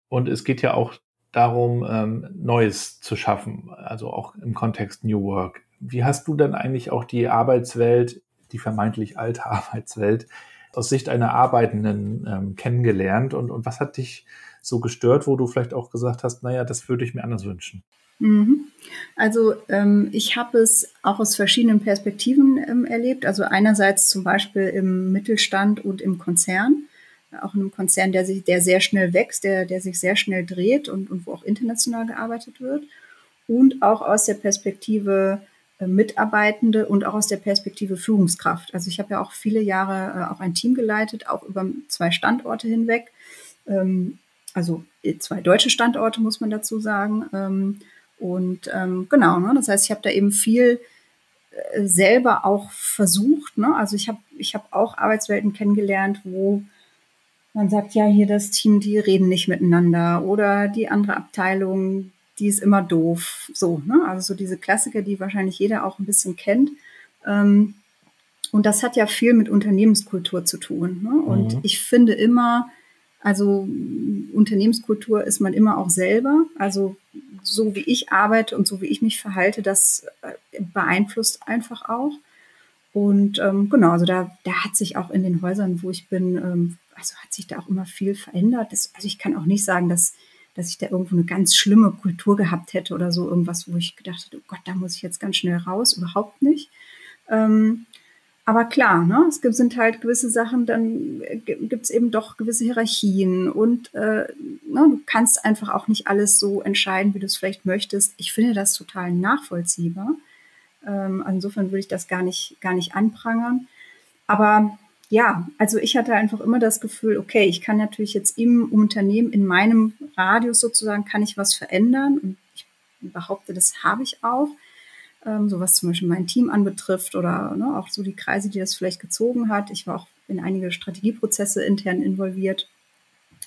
Und es geht ja auch darum, ähm, Neues zu schaffen, also auch im Kontext New Work. Wie hast du dann eigentlich auch die Arbeitswelt, die vermeintlich alte Arbeitswelt, aus Sicht einer Arbeitenden ähm, kennengelernt und, und was hat dich so gestört, wo du vielleicht auch gesagt hast, naja, das würde ich mir anders wünschen? Mhm. Also ähm, ich habe es auch aus verschiedenen Perspektiven ähm, erlebt. Also einerseits zum Beispiel im Mittelstand und im Konzern. Auch in einem Konzern, der sich, der sehr schnell wächst, der, der sich sehr schnell dreht und, und wo auch international gearbeitet wird. Und auch aus der Perspektive Mitarbeitende und auch aus der Perspektive Führungskraft. Also ich habe ja auch viele Jahre äh, auch ein Team geleitet, auch über zwei Standorte hinweg. Ähm, also äh, zwei deutsche Standorte, muss man dazu sagen. Ähm, und ähm, genau, ne, das heißt, ich habe da eben viel äh, selber auch versucht. Ne? Also ich habe ich hab auch Arbeitswelten kennengelernt, wo man sagt, ja, hier das Team, die reden nicht miteinander oder die andere Abteilung, die ist immer doof. So, ne? Also so diese Klassiker, die wahrscheinlich jeder auch ein bisschen kennt. Ähm, und das hat ja viel mit Unternehmenskultur zu tun. Ne? Und mhm. ich finde immer, also Unternehmenskultur ist man immer auch selber. Also so wie ich arbeite und so wie ich mich verhalte, das äh, beeinflusst einfach auch. Und ähm, genau, also da, da hat sich auch in den Häusern, wo ich bin, ähm, also hat sich da auch immer viel verändert. Das, also ich kann auch nicht sagen, dass, dass ich da irgendwo eine ganz schlimme Kultur gehabt hätte oder so irgendwas, wo ich gedacht hätte, oh Gott, da muss ich jetzt ganz schnell raus. Überhaupt nicht. Ähm, aber klar, ne, es gibt, sind halt gewisse Sachen, dann gibt es eben doch gewisse Hierarchien und äh, ne, du kannst einfach auch nicht alles so entscheiden, wie du es vielleicht möchtest. Ich finde das total nachvollziehbar. Ähm, insofern würde ich das gar nicht, gar nicht anprangern. Aber ja, also ich hatte einfach immer das Gefühl, okay, ich kann natürlich jetzt im Unternehmen, in meinem Radius sozusagen, kann ich was verändern. Und ich behaupte, das habe ich auch ähm, so was zum Beispiel mein Team anbetrifft oder ne, auch so die Kreise, die das vielleicht gezogen hat. Ich war auch in einige Strategieprozesse intern involviert,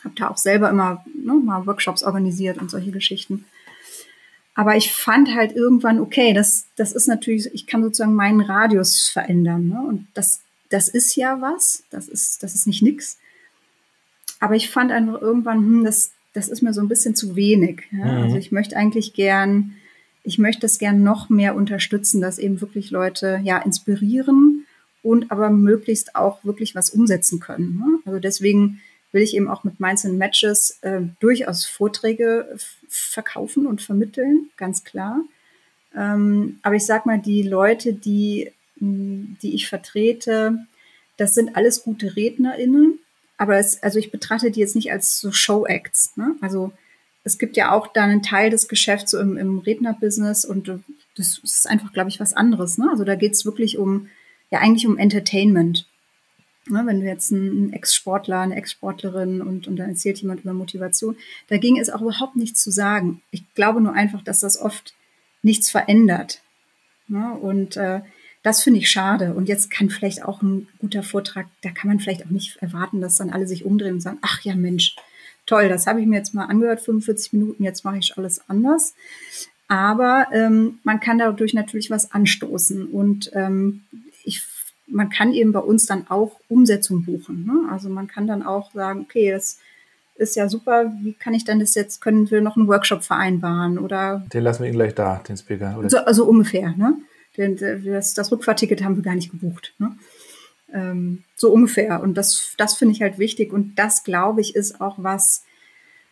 habe da auch selber immer ne, mal Workshops organisiert und solche Geschichten. Aber ich fand halt irgendwann, okay, das, das ist natürlich, ich kann sozusagen meinen Radius verändern. Ne? Und das, das ist ja was, das ist, das ist nicht nix. Aber ich fand einfach irgendwann, hm, das, das ist mir so ein bisschen zu wenig. Ja? Mhm. Also ich möchte eigentlich gern ich möchte es gern noch mehr unterstützen, dass eben wirklich Leute ja inspirieren und aber möglichst auch wirklich was umsetzen können. Ne? Also deswegen will ich eben auch mit Minds and Matches äh, durchaus Vorträge verkaufen und vermitteln, ganz klar. Ähm, aber ich sag mal, die Leute, die, die ich vertrete, das sind alles gute RednerInnen. Aber es, also ich betrachte die jetzt nicht als so Show-Acts. Ne? Also es gibt ja auch da einen Teil des Geschäfts so im, im Rednerbusiness und das ist einfach, glaube ich, was anderes. Ne? Also da geht es wirklich um, ja eigentlich um Entertainment. Ne? Wenn du jetzt ein, Ex-Sportler, eine Ex-Sportlerin und, und dann erzählt jemand über Motivation, da ging es auch überhaupt nichts zu sagen. Ich glaube nur einfach, dass das oft nichts verändert. Ne? Und äh, das finde ich schade. Und jetzt kann vielleicht auch ein guter Vortrag, da kann man vielleicht auch nicht erwarten, dass dann alle sich umdrehen und sagen, ach ja Mensch, toll, das habe ich mir jetzt mal angehört, 45 Minuten, jetzt mache ich alles anders. Aber ähm, man kann dadurch natürlich was anstoßen und ähm, ich, man kann eben bei uns dann auch Umsetzung buchen. Ne? Also man kann dann auch sagen, okay, das ist ja super, wie kann ich dann das jetzt, können wir noch einen Workshop vereinbaren oder? Den lassen wir ihn gleich da, den Speaker. Oder? So, also ungefähr, ne? Den, das, das Rückfahrticket haben wir gar nicht gebucht. Ne? Ähm, so ungefähr. Und das, das finde ich halt wichtig. Und das, glaube ich, ist auch was,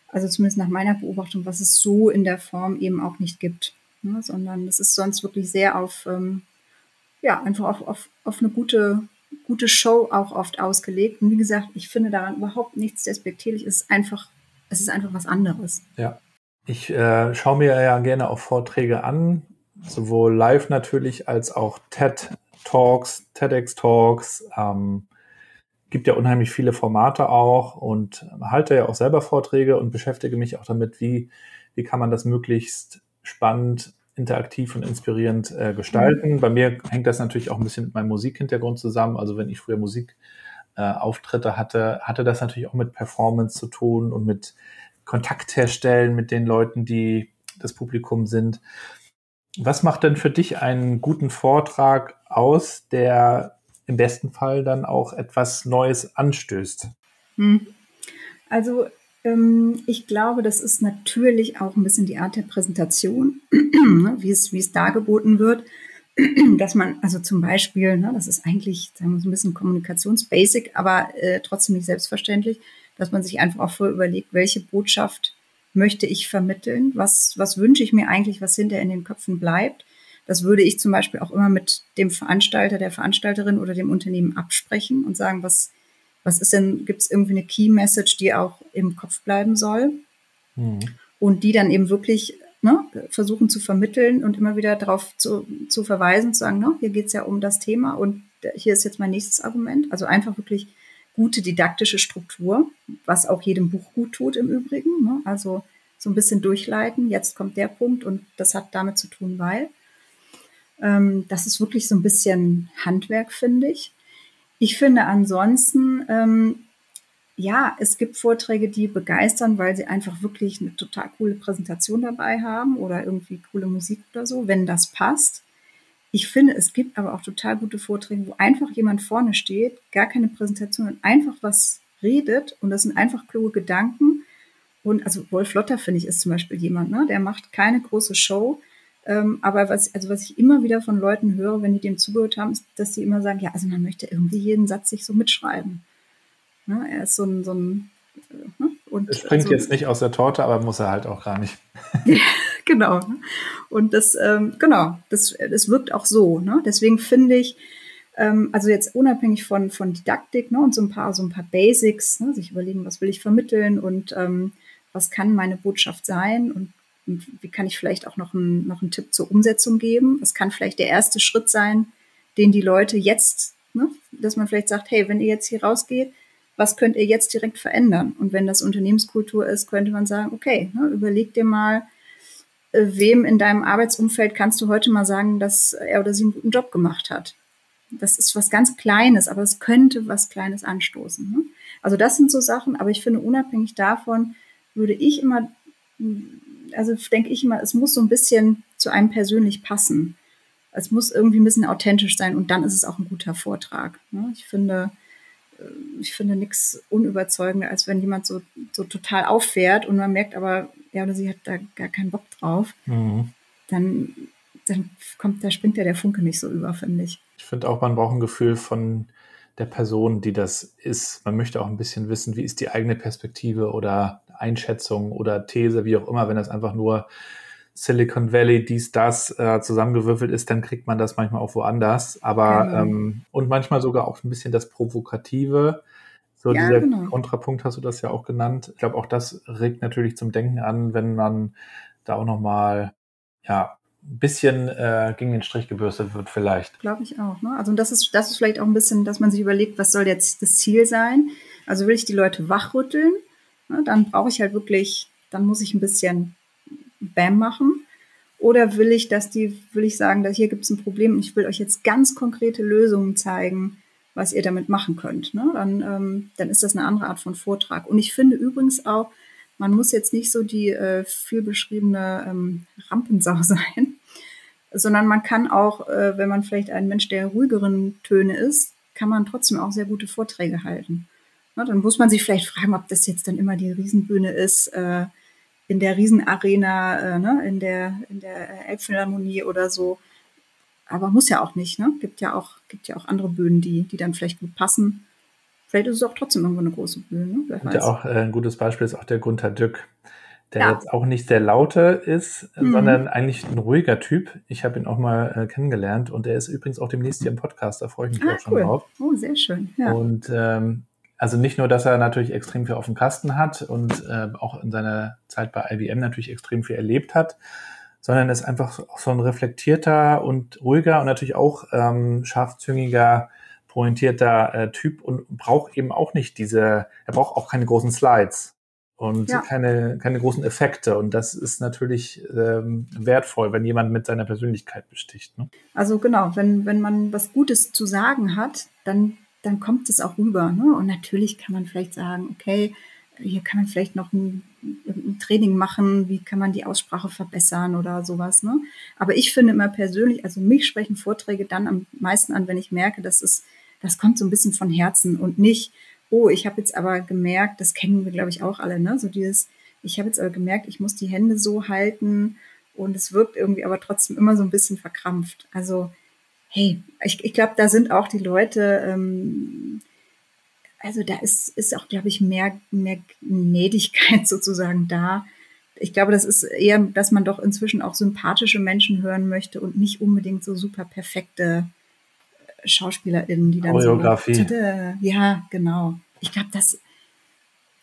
also zumindest nach meiner Beobachtung, was es so in der Form eben auch nicht gibt. Ne? Sondern es ist sonst wirklich sehr auf, ähm, ja, einfach auf, auf, auf eine gute, gute Show auch oft ausgelegt. Und wie gesagt, ich finde daran überhaupt nichts despektierlich. Es ist einfach, es ist einfach was anderes. Ja. Ich äh, schaue mir ja gerne auch Vorträge an, sowohl live natürlich als auch TED Talks, TEDx Talks. Ähm, gibt ja unheimlich viele Formate auch und halte ja auch selber Vorträge und beschäftige mich auch damit, wie, wie kann man das möglichst spannend, interaktiv und inspirierend äh, gestalten. Mhm. Bei mir hängt das natürlich auch ein bisschen mit meinem Musikhintergrund zusammen. Also wenn ich früher Musikauftritte äh, hatte, hatte das natürlich auch mit Performance zu tun und mit Kontakt herstellen mit den Leuten, die das Publikum sind. Was macht denn für dich einen guten Vortrag aus, der im besten Fall dann auch etwas Neues anstößt? Hm. Also ähm, ich glaube, das ist natürlich auch ein bisschen die Art der Präsentation, ne, wie, es, wie es dargeboten wird. Dass man, also zum Beispiel, ne, das ist eigentlich, sagen wir so ein bisschen Kommunikationsbasic, aber äh, trotzdem nicht selbstverständlich, dass man sich einfach auch vorher überlegt, welche Botschaft möchte ich vermitteln? Was, was wünsche ich mir eigentlich, was hinterher in den Köpfen bleibt? Das würde ich zum Beispiel auch immer mit dem Veranstalter, der Veranstalterin oder dem Unternehmen absprechen und sagen, was, was ist denn, gibt es irgendwie eine Key Message, die auch im Kopf bleiben soll? Mhm. Und die dann eben wirklich ne, versuchen zu vermitteln und immer wieder darauf zu, zu verweisen, zu sagen, ne, hier geht es ja um das Thema und hier ist jetzt mein nächstes Argument. Also einfach wirklich gute didaktische Struktur, was auch jedem Buch gut tut im Übrigen. Ne? Also so ein bisschen durchleiten, jetzt kommt der Punkt und das hat damit zu tun, weil. Ähm, das ist wirklich so ein bisschen Handwerk, finde ich. Ich finde ansonsten, ähm, ja, es gibt Vorträge, die begeistern, weil sie einfach wirklich eine total coole Präsentation dabei haben oder irgendwie coole Musik oder so, wenn das passt. Ich finde, es gibt aber auch total gute Vorträge, wo einfach jemand vorne steht, gar keine Präsentation einfach was redet und das sind einfach kluge Gedanken. Und also Wolf Lotter, finde ich, ist zum Beispiel jemand, ne? der macht keine große Show. Ähm, aber was, also was ich immer wieder von Leuten höre, wenn die dem zugehört haben, ist, dass sie immer sagen, ja, also man möchte irgendwie jeden Satz sich so mitschreiben. Ne? Er ist so ein, so ein äh, ne? Und es springt also, jetzt nicht aus der Torte, aber muss er halt auch gar nicht. genau. Und das, ähm, genau, das, das wirkt auch so. Ne? Deswegen finde ich, ähm, also jetzt unabhängig von, von Didaktik ne, und so ein paar, so ein paar Basics, ne, sich überlegen, was will ich vermitteln und ähm, was kann meine Botschaft sein und, und wie kann ich vielleicht auch noch, ein, noch einen Tipp zur Umsetzung geben. Was kann vielleicht der erste Schritt sein, den die Leute jetzt, ne, dass man vielleicht sagt, hey, wenn ihr jetzt hier rausgeht, was könnt ihr jetzt direkt verändern? Und wenn das Unternehmenskultur ist, könnte man sagen, okay, ne, überleg dir mal, wem in deinem Arbeitsumfeld kannst du heute mal sagen, dass er oder sie einen guten Job gemacht hat. Das ist was ganz Kleines, aber es könnte was Kleines anstoßen. Ne? Also das sind so Sachen, aber ich finde, unabhängig davon würde ich immer, also denke ich immer, es muss so ein bisschen zu einem persönlich passen. Es muss irgendwie ein bisschen authentisch sein und dann ist es auch ein guter Vortrag. Ne? Ich finde, äh, ich finde nichts unüberzeugender, als wenn jemand so, so total auffährt und man merkt aber, er oder sie hat da gar keinen Bock drauf. Mhm. Dann, dann kommt, da springt ja der Funke nicht so über, finde ich. Ich finde auch, man braucht ein Gefühl von der Person, die das ist. Man möchte auch ein bisschen wissen, wie ist die eigene Perspektive oder Einschätzung oder These, wie auch immer. Wenn das einfach nur Silicon Valley, dies, das äh, zusammengewürfelt ist, dann kriegt man das manchmal auch woanders. Aber genau. ähm, und manchmal sogar auch ein bisschen das Provokative. So ja, dieser genau. Kontrapunkt hast du das ja auch genannt. Ich glaube, auch das regt natürlich zum Denken an, wenn man da auch nochmal ja, ein bisschen äh, gegen den Strich gebürstet wird, vielleicht. Glaube ich auch. Ne? Also das ist, das ist vielleicht auch ein bisschen, dass man sich überlegt, was soll jetzt das Ziel sein? Also will ich die Leute wachrütteln, ne? dann brauche ich halt wirklich, dann muss ich ein bisschen Bam machen. Oder will ich, dass die, will ich sagen, dass hier gibt es ein Problem und ich will euch jetzt ganz konkrete Lösungen zeigen, was ihr damit machen könnt. Ne? Dann, ähm, dann ist das eine andere Art von Vortrag. Und ich finde übrigens auch, man muss jetzt nicht so die äh, viel beschriebene ähm, Rampensau sein, sondern man kann auch, äh, wenn man vielleicht ein Mensch der ruhigeren Töne ist, kann man trotzdem auch sehr gute Vorträge halten. Na, dann muss man sich vielleicht fragen, ob das jetzt dann immer die Riesenbühne ist, äh, in der Riesenarena, äh, ne, in der, in der Elbphilharmonie oder so. Aber muss ja auch nicht, ne? Gibt ja auch, gibt ja auch andere Bühnen, die, die dann vielleicht gut passen. Vielleicht ist es auch trotzdem irgendwo eine große Bühne. Ne? Und ja auch äh, ein gutes Beispiel ist auch der Gunther Dück, der ja. jetzt auch nicht der laute ist, mhm. sondern eigentlich ein ruhiger Typ. Ich habe ihn auch mal äh, kennengelernt und er ist übrigens auch demnächst hier im Podcast, da freue ich mich ah, auch schon cool. drauf. Oh, sehr schön. Ja. Und ähm, also nicht nur, dass er natürlich extrem viel auf dem Kasten hat und äh, auch in seiner Zeit bei IBM natürlich extrem viel erlebt hat, sondern ist einfach so ein reflektierter und ruhiger und natürlich auch ähm, scharfzüngiger pointierter äh, Typ und braucht eben auch nicht diese, er braucht auch keine großen Slides und ja. keine, keine großen Effekte. Und das ist natürlich ähm, wertvoll, wenn jemand mit seiner Persönlichkeit besticht. Ne? Also genau, wenn, wenn man was Gutes zu sagen hat, dann, dann kommt es auch rüber. Ne? Und natürlich kann man vielleicht sagen, okay, hier kann man vielleicht noch ein, ein, Training machen, wie kann man die Aussprache verbessern oder sowas. Ne? Aber ich finde immer persönlich, also mich sprechen Vorträge dann am meisten an, wenn ich merke, dass es das kommt so ein bisschen von Herzen und nicht, oh, ich habe jetzt aber gemerkt, das kennen wir, glaube ich, auch alle, ne? So dieses, ich habe jetzt aber gemerkt, ich muss die Hände so halten und es wirkt irgendwie aber trotzdem immer so ein bisschen verkrampft. Also, hey, ich, ich glaube, da sind auch die Leute, ähm, also da ist, ist auch, glaube ich, mehr, mehr Gnädigkeit sozusagen da. Ich glaube, das ist eher, dass man doch inzwischen auch sympathische Menschen hören möchte und nicht unbedingt so super perfekte SchauspielerInnen, die dann Choreografie. so. Ja, genau. Ich glaube, das,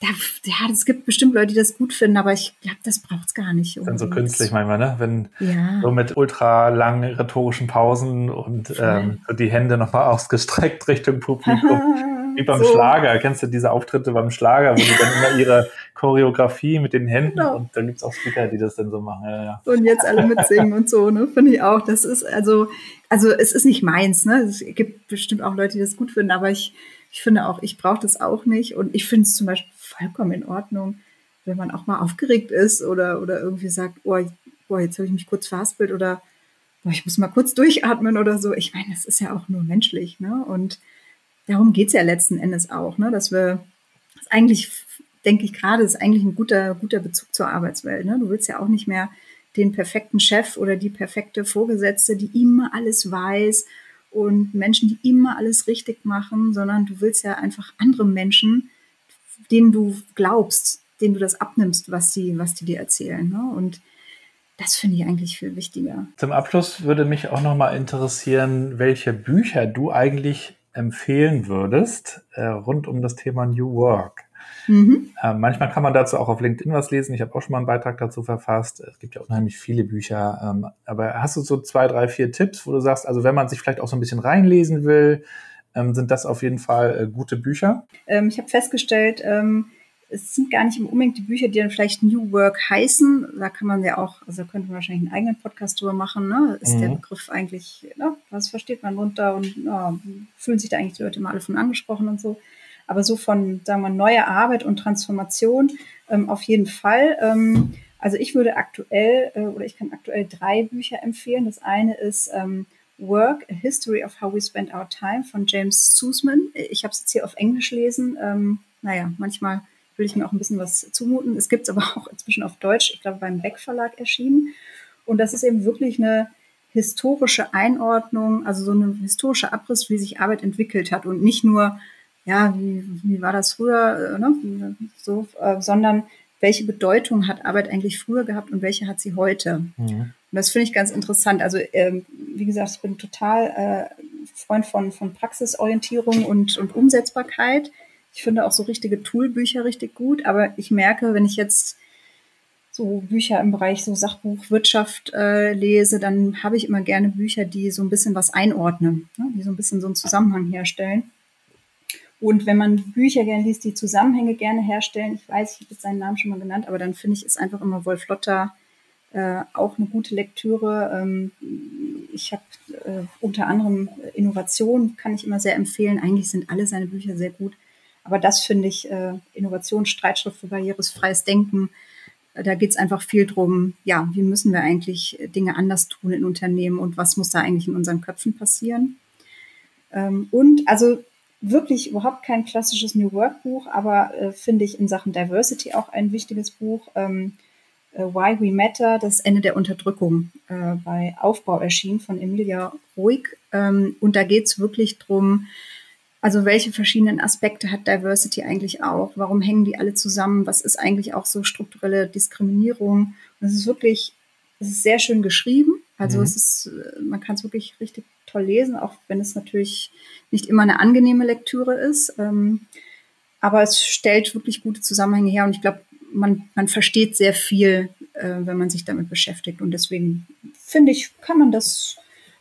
da, ja, es gibt bestimmt Leute, die das gut finden, aber ich glaube, das braucht es gar nicht. Dann so künstlich manchmal, ne? Wenn ja. so mit ultra langen rhetorischen Pausen und ähm, die Hände nochmal ausgestreckt Richtung Publikum. Wie beim so. Schlager, kennst du diese Auftritte beim Schlager, wo die dann immer ihre Choreografie mit den Händen genau. und da gibt es auch Speaker, die das dann so machen. Ja, ja. Und jetzt alle mitsingen und so, ne? Finde ich auch. Das ist also, also es ist nicht meins, ne? Es gibt bestimmt auch Leute, die das gut finden, aber ich, ich finde auch, ich brauche das auch nicht. Und ich finde es zum Beispiel vollkommen in Ordnung, wenn man auch mal aufgeregt ist oder, oder irgendwie sagt, oh, boah, jetzt habe ich mich kurz verhaspelt oder boah, ich muss mal kurz durchatmen oder so. Ich meine, das ist ja auch nur menschlich, ne? Und darum geht es ja letzten Endes auch, ne? dass wir das eigentlich, denke ich gerade, ist eigentlich ein guter, guter Bezug zur Arbeitswelt. Ne? Du willst ja auch nicht mehr den perfekten Chef oder die perfekte Vorgesetzte, die immer alles weiß und Menschen, die immer alles richtig machen, sondern du willst ja einfach andere Menschen, denen du glaubst, denen du das abnimmst, was die, was die dir erzählen. Ne? Und das finde ich eigentlich viel wichtiger. Zum Abschluss würde mich auch noch mal interessieren, welche Bücher du eigentlich empfehlen würdest äh, rund um das Thema New Work. Mhm. Äh, manchmal kann man dazu auch auf LinkedIn was lesen. Ich habe auch schon mal einen Beitrag dazu verfasst. Es gibt ja unheimlich viele Bücher. Ähm, aber hast du so zwei, drei, vier Tipps, wo du sagst, also wenn man sich vielleicht auch so ein bisschen reinlesen will, ähm, sind das auf jeden Fall äh, gute Bücher? Ähm, ich habe festgestellt, ähm, es sind gar nicht unbedingt die Bücher, die dann vielleicht New Work heißen. Da kann man ja auch, also da könnte man wahrscheinlich einen eigenen Podcast drüber machen. Ne? Ist mhm. der Begriff eigentlich, ne? was versteht man runter und ja, fühlen sich da eigentlich die Leute immer alle von angesprochen und so. Aber so von, sagen wir, neuer Arbeit und Transformation ähm, auf jeden Fall. Ähm, also ich würde aktuell, äh, oder ich kann aktuell drei Bücher empfehlen. Das eine ist ähm, Work, A History of How We Spend Our Time von James Susman. Ich habe es jetzt hier auf Englisch lesen. Ähm, naja, manchmal will ich mir auch ein bisschen was zumuten. Es gibt es aber auch inzwischen auf Deutsch, ich glaube beim Beck Verlag erschienen. Und das ist eben wirklich eine historische Einordnung, also so ein historischer Abriss, wie sich Arbeit entwickelt hat und nicht nur, ja, wie, wie war das früher, äh, ne? so, äh, sondern welche Bedeutung hat Arbeit eigentlich früher gehabt und welche hat sie heute? Mhm. Und das finde ich ganz interessant. Also ähm, wie gesagt, ich bin total äh, Freund von, von Praxisorientierung und, und Umsetzbarkeit. Ich finde auch so richtige Toolbücher richtig gut, aber ich merke, wenn ich jetzt so Bücher im Bereich so Sachbuchwirtschaft äh, lese, dann habe ich immer gerne Bücher, die so ein bisschen was einordnen, ne? die so ein bisschen so einen Zusammenhang herstellen. Und wenn man Bücher gerne liest, die Zusammenhänge gerne herstellen, ich weiß, ich habe jetzt seinen Namen schon mal genannt, aber dann finde ich es einfach immer Wolf Lotter äh, auch eine gute Lektüre. Ähm, ich habe äh, unter anderem Innovation, kann ich immer sehr empfehlen. Eigentlich sind alle seine Bücher sehr gut. Aber das finde ich, äh, Innovation, für barrierefreies Denken, äh, da geht es einfach viel drum, ja, wie müssen wir eigentlich Dinge anders tun in Unternehmen und was muss da eigentlich in unseren Köpfen passieren. Ähm, und also wirklich überhaupt kein klassisches New Work Buch, aber äh, finde ich in Sachen Diversity auch ein wichtiges Buch. Ähm, äh, Why We Matter, das Ende der Unterdrückung, äh, bei Aufbau erschienen von Emilia Ruhig. Ähm, und da geht es wirklich drum, also welche verschiedenen Aspekte hat Diversity eigentlich auch? Warum hängen die alle zusammen? Was ist eigentlich auch so strukturelle Diskriminierung? Und es ist wirklich, es ist sehr schön geschrieben. Also mhm. es ist, man kann es wirklich richtig toll lesen, auch wenn es natürlich nicht immer eine angenehme Lektüre ist. Ähm, aber es stellt wirklich gute Zusammenhänge her und ich glaube, man, man versteht sehr viel, äh, wenn man sich damit beschäftigt. Und deswegen finde ich, kann man das,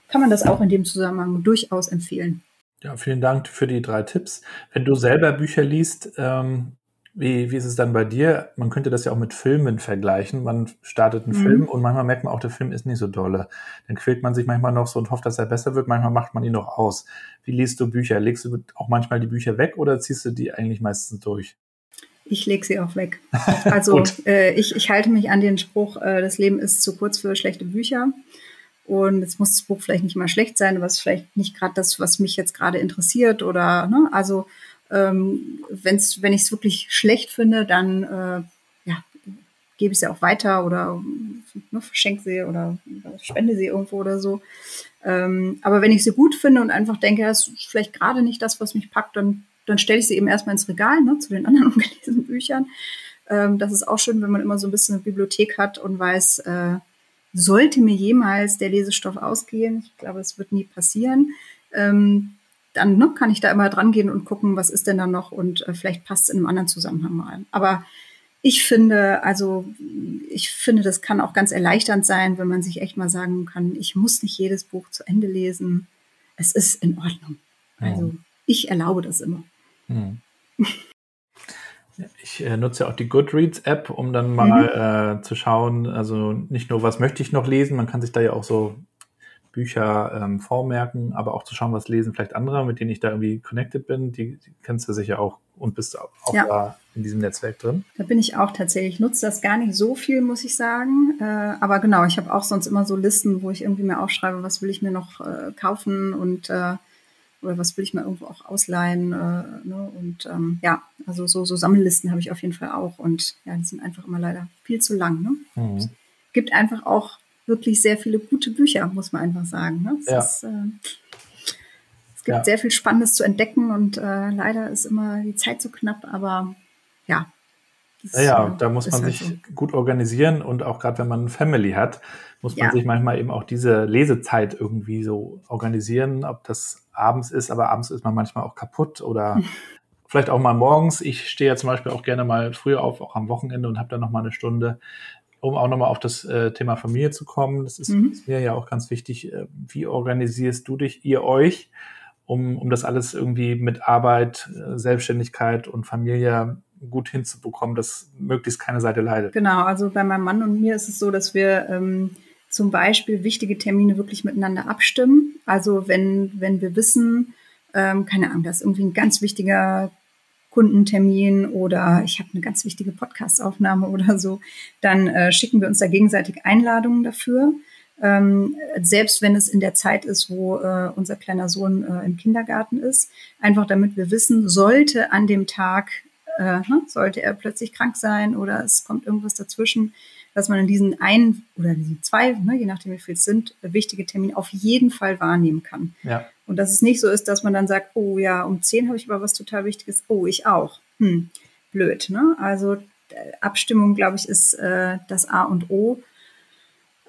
kann man das auch in dem Zusammenhang durchaus empfehlen. Ja, vielen Dank für die drei Tipps. Wenn du selber Bücher liest, ähm, wie, wie ist es dann bei dir? Man könnte das ja auch mit Filmen vergleichen. Man startet einen mhm. Film und manchmal merkt man auch, der Film ist nicht so dolle. Dann quält man sich manchmal noch so und hofft, dass er besser wird. Manchmal macht man ihn noch aus. Wie liest du Bücher? Legst du auch manchmal die Bücher weg oder ziehst du die eigentlich meistens durch? Ich lege sie auch weg. Also äh, ich, ich halte mich an den Spruch, äh, das Leben ist zu kurz für schlechte Bücher. Und jetzt muss das Buch vielleicht nicht mal schlecht sein, aber es ist vielleicht nicht gerade das, was mich jetzt gerade interessiert oder, ne, also ähm, wenn's, wenn ich es wirklich schlecht finde, dann äh, ja, gebe ich sie auch weiter oder ne, verschenke sie oder spende sie irgendwo oder so. Ähm, aber wenn ich sie gut finde und einfach denke, das ist vielleicht gerade nicht das, was mich packt, dann, dann stelle ich sie eben erstmal ins Regal, ne, zu den anderen ungelesenen Büchern. Ähm, das ist auch schön, wenn man immer so ein bisschen eine Bibliothek hat und weiß, äh, sollte mir jemals der Lesestoff ausgehen, ich glaube, es wird nie passieren, ähm, dann ne, kann ich da immer dran gehen und gucken, was ist denn da noch und äh, vielleicht passt es in einem anderen Zusammenhang mal. Aber ich finde, also ich finde, das kann auch ganz erleichternd sein, wenn man sich echt mal sagen kann, ich muss nicht jedes Buch zu Ende lesen. Es ist in Ordnung. Also ich erlaube das immer. Mhm. Ich äh, nutze auch die Goodreads-App, um dann mal mhm. äh, zu schauen, also nicht nur, was möchte ich noch lesen, man kann sich da ja auch so Bücher ähm, vormerken, aber auch zu schauen, was lesen vielleicht andere, mit denen ich da irgendwie connected bin. Die, die kennst du sicher auch und bist auch ja. da in diesem Netzwerk drin. Da bin ich auch tatsächlich. Ich nutze das gar nicht so viel, muss ich sagen. Äh, aber genau, ich habe auch sonst immer so Listen, wo ich irgendwie mir aufschreibe, was will ich mir noch äh, kaufen und äh, oder was will ich mir irgendwo auch ausleihen. Äh, ne? Und ähm, ja, also so, so Sammellisten habe ich auf jeden Fall auch. Und ja, die sind einfach immer leider viel zu lang. Ne? Mhm. Es gibt einfach auch wirklich sehr viele gute Bücher, muss man einfach sagen. Ne? Es, ja. ist, äh, es gibt ja. sehr viel Spannendes zu entdecken und äh, leider ist immer die Zeit zu knapp, aber ja, Das, ja, da muss man halt sich so. gut organisieren und auch gerade wenn man eine Family hat, muss man ja. sich manchmal eben auch diese Lesezeit irgendwie so organisieren, ob das abends ist, aber abends ist man manchmal auch kaputt oder vielleicht auch mal morgens. Ich stehe ja zum Beispiel auch gerne mal früher auf, auch am Wochenende und habe dann noch mal eine Stunde, um auch noch mal auf das äh, Thema Familie zu kommen. Das ist, mhm. ist, mir ja auch ganz wichtig. Äh, wie organisierst du dich, ihr euch, um, um das alles irgendwie mit Arbeit, äh, Selbstständigkeit und Familie gut hinzubekommen, dass möglichst keine Seite leidet? Genau, also bei meinem Mann und mir ist es so, dass wir ähm, zum Beispiel wichtige Termine wirklich miteinander abstimmen. Also wenn, wenn wir wissen, ähm, keine Ahnung, das ist irgendwie ein ganz wichtiger Kundentermin oder ich habe eine ganz wichtige Podcastaufnahme oder so, dann äh, schicken wir uns da gegenseitig Einladungen dafür. Ähm, selbst wenn es in der Zeit ist, wo äh, unser kleiner Sohn äh, im Kindergarten ist, einfach damit wir wissen, sollte an dem Tag, äh, ne, sollte er plötzlich krank sein oder es kommt irgendwas dazwischen, dass man in diesen ein oder diesen zwei, ne, je nachdem wie viel es sind, wichtige Termine auf jeden Fall wahrnehmen kann. Ja. Und dass es nicht so ist, dass man dann sagt, oh ja, um zehn habe ich aber was total Wichtiges, oh, ich auch. Hm, blöd, ne? Also äh, Abstimmung, glaube ich, ist äh, das A und O.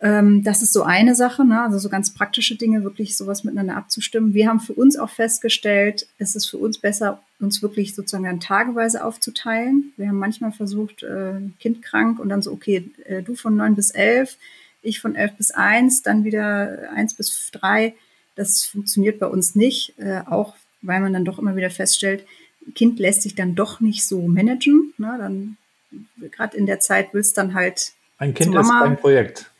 Ähm, das ist so eine Sache, ne? also so ganz praktische Dinge, wirklich sowas miteinander abzustimmen. Wir haben für uns auch festgestellt, es ist für uns besser, uns wirklich sozusagen dann tageweise aufzuteilen. Wir haben manchmal versucht, äh, Kind krank und dann so, okay, äh, du von neun bis elf, ich von elf bis eins, dann wieder eins bis drei. Das funktioniert bei uns nicht, äh, auch weil man dann doch immer wieder feststellt, Kind lässt sich dann doch nicht so managen. Ne? Dann gerade in der Zeit willst dann halt ein Kind ist ein Projekt.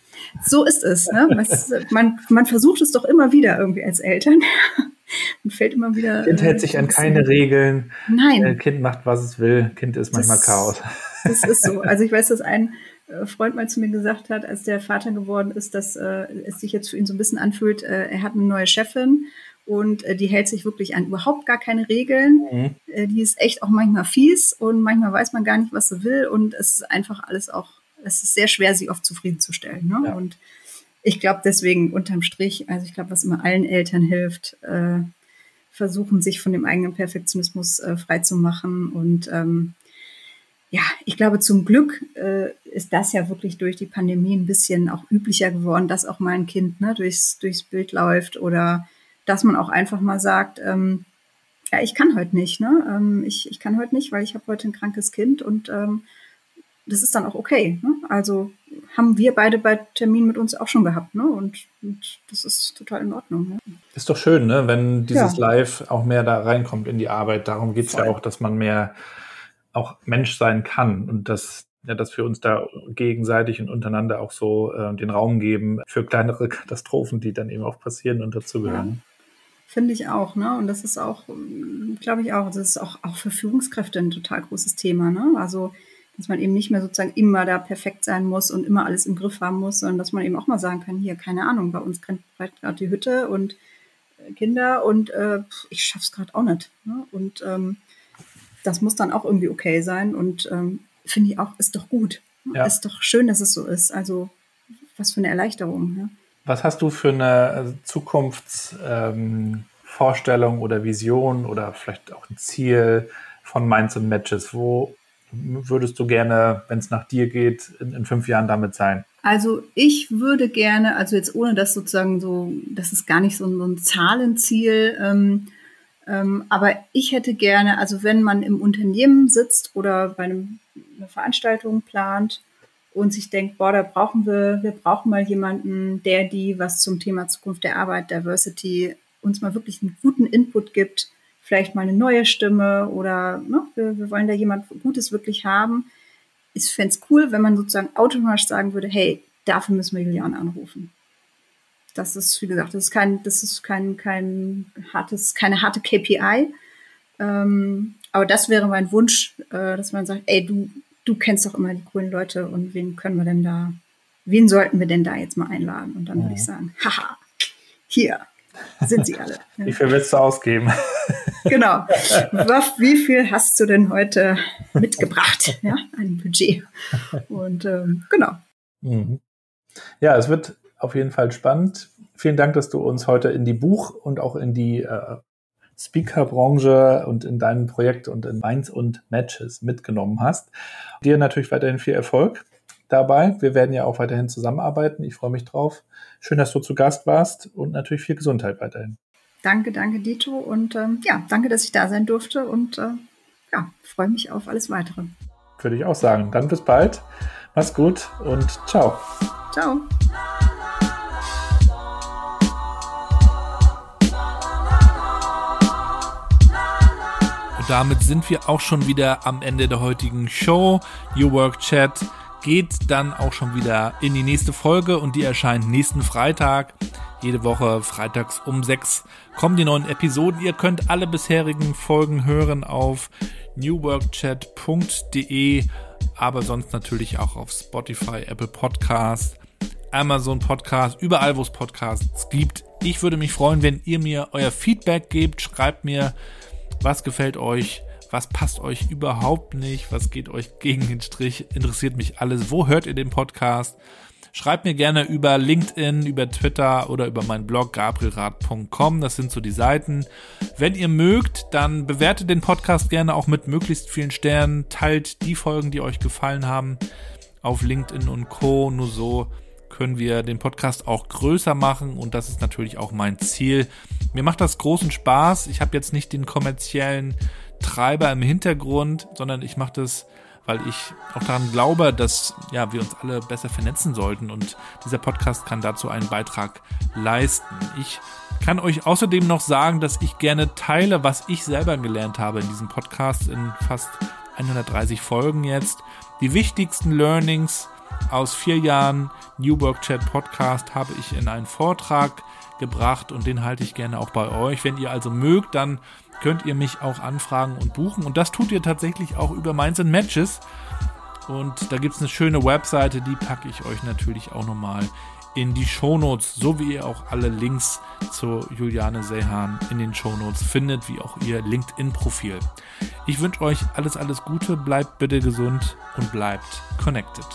So ist es. Ne? Was, man, man versucht es doch immer wieder irgendwie als Eltern. und fällt immer wieder. Kind hält sich an keine Regeln. Nein. Äh, kind macht, was es will. Kind ist manchmal das, Chaos. Das ist so. Also ich weiß, dass ein äh, Freund mal zu mir gesagt hat, als der Vater geworden ist, dass äh, es sich jetzt für ihn so ein bisschen anfühlt, äh, er hat eine neue Chefin und äh, die hält sich wirklich an überhaupt gar keine Regeln. Mhm. Äh, die ist echt auch manchmal fies und manchmal weiß man gar nicht, was sie will und es ist einfach alles auch es ist sehr schwer, sie oft zufriedenzustellen. Ne? Ja. Und ich glaube deswegen unterm Strich, also ich glaube, was immer allen Eltern hilft, äh, versuchen, sich von dem eigenen Perfektionismus äh, freizumachen. Und ähm, ja, ich glaube, zum Glück äh, ist das ja wirklich durch die Pandemie ein bisschen auch üblicher geworden, dass auch mal ein Kind ne, durchs, durchs Bild läuft oder dass man auch einfach mal sagt, ähm, ja, ich kann heute nicht, ne? Ähm, ich, ich kann heute nicht, weil ich habe heute ein krankes Kind und ähm, das ist dann auch okay. Ne? Also haben wir beide bei Terminen mit uns auch schon gehabt, ne? Und, und das ist total in Ordnung. Ne? Ist doch schön, ne? wenn dieses ja. Live auch mehr da reinkommt in die Arbeit. Darum geht es ja auch, dass man mehr auch Mensch sein kann und dass ja, dass wir uns da gegenseitig und untereinander auch so äh, den Raum geben für kleinere Katastrophen, die dann eben auch passieren und dazugehören. Ja. Finde ich auch, ne? Und das ist auch, glaube ich auch, das ist auch, auch für Führungskräfte ein total großes Thema, ne? Also dass man eben nicht mehr sozusagen immer da perfekt sein muss und immer alles im Griff haben muss, sondern dass man eben auch mal sagen kann, hier, keine Ahnung, bei uns brennt gerade die Hütte und äh, Kinder und äh, ich schaff's gerade auch nicht. Ne? Und ähm, das muss dann auch irgendwie okay sein und ähm, finde ich auch, ist doch gut. Ja. Ist doch schön, dass es so ist. Also was für eine Erleichterung. Ja? Was hast du für eine Zukunftsvorstellung ähm, oder Vision oder vielleicht auch ein Ziel von Minds and Matches? Wo würdest du gerne, wenn es nach dir geht, in, in, fünf Jahren damit sein? Also ich würde gerne, also jetzt ohne das sozusagen so, das ist gar nicht so, so ein Zahlenziel, ähm, ähm, aber ich hätte gerne, also wenn man im Unternehmen sitzt oder bei einem, einer Veranstaltung plant und sich denkt, boah, da brauchen wir, wir brauchen mal jemanden, der die was zum Thema Zukunft der Arbeit, Diversity uns mal wirklich einen guten Input gibt, vielleicht mal eine neue Stimme oder ne, wir, wir wollen da jemand Gutes wirklich haben. Ich fände es cool, wenn man sozusagen automatisch sagen würde, hey, dafür müssen wir Julian anrufen. Das ist, wie gesagt, das ist kein, das ist kein, kein hartes, keine harte KPI. Ähm, aber das wäre mein Wunsch, äh, dass man sagt, ey, du, du kennst doch immer die coolen Leute und wen können wir denn da, wen sollten wir denn da jetzt mal einladen? Und dann ja. würde ich sagen, haha, hier, sind sie alle. Wie viel willst du ausgeben? Genau. Wie viel hast du denn heute mitgebracht? Ja, ein Budget. Und ähm, genau. Mhm. Ja, es wird auf jeden Fall spannend. Vielen Dank, dass du uns heute in die Buch- und auch in die äh, Speaker-Branche und in deinem Projekt und in Minds und Matches mitgenommen hast. Dir natürlich weiterhin viel Erfolg dabei. Wir werden ja auch weiterhin zusammenarbeiten. Ich freue mich drauf. Schön, dass du zu Gast warst und natürlich viel Gesundheit weiterhin. Danke, danke, Dito. Und ähm, ja, danke, dass ich da sein durfte und äh, ja, freue mich auf alles weitere. Würde ich auch sagen. Dann bis bald. Mach's gut und ciao. Ciao. Und damit sind wir auch schon wieder am Ende der heutigen Show. New Work Chat geht dann auch schon wieder in die nächste Folge und die erscheint nächsten Freitag. Jede Woche freitags um sechs kommen die neuen Episoden. Ihr könnt alle bisherigen Folgen hören auf newworkchat.de, aber sonst natürlich auch auf Spotify, Apple Podcast, Amazon Podcast, überall wo es Podcasts gibt. Ich würde mich freuen, wenn ihr mir euer Feedback gebt. Schreibt mir, was gefällt euch, was passt euch überhaupt nicht, was geht euch gegen den Strich, interessiert mich alles. Wo hört ihr den Podcast? Schreibt mir gerne über LinkedIn, über Twitter oder über meinen Blog gabrielrad.com. Das sind so die Seiten. Wenn ihr mögt, dann bewertet den Podcast gerne auch mit möglichst vielen Sternen. Teilt die Folgen, die euch gefallen haben, auf LinkedIn und Co. Nur so können wir den Podcast auch größer machen und das ist natürlich auch mein Ziel. Mir macht das großen Spaß. Ich habe jetzt nicht den kommerziellen Treiber im Hintergrund, sondern ich mache das weil ich auch daran glaube, dass ja, wir uns alle besser vernetzen sollten und dieser Podcast kann dazu einen Beitrag leisten. Ich kann euch außerdem noch sagen, dass ich gerne teile, was ich selber gelernt habe in diesem Podcast in fast 130 Folgen jetzt. Die wichtigsten Learnings aus vier Jahren New Work Chat Podcast habe ich in einen Vortrag gebracht und den halte ich gerne auch bei euch. Wenn ihr also mögt, dann könnt ihr mich auch anfragen und buchen. Und das tut ihr tatsächlich auch über Minds and Matches. Und da gibt es eine schöne Webseite, die packe ich euch natürlich auch nochmal in die Shownotes, so wie ihr auch alle Links zu Juliane Sehan in den Shownotes findet, wie auch ihr LinkedIn-Profil. Ich wünsche euch alles, alles Gute, bleibt bitte gesund und bleibt connected.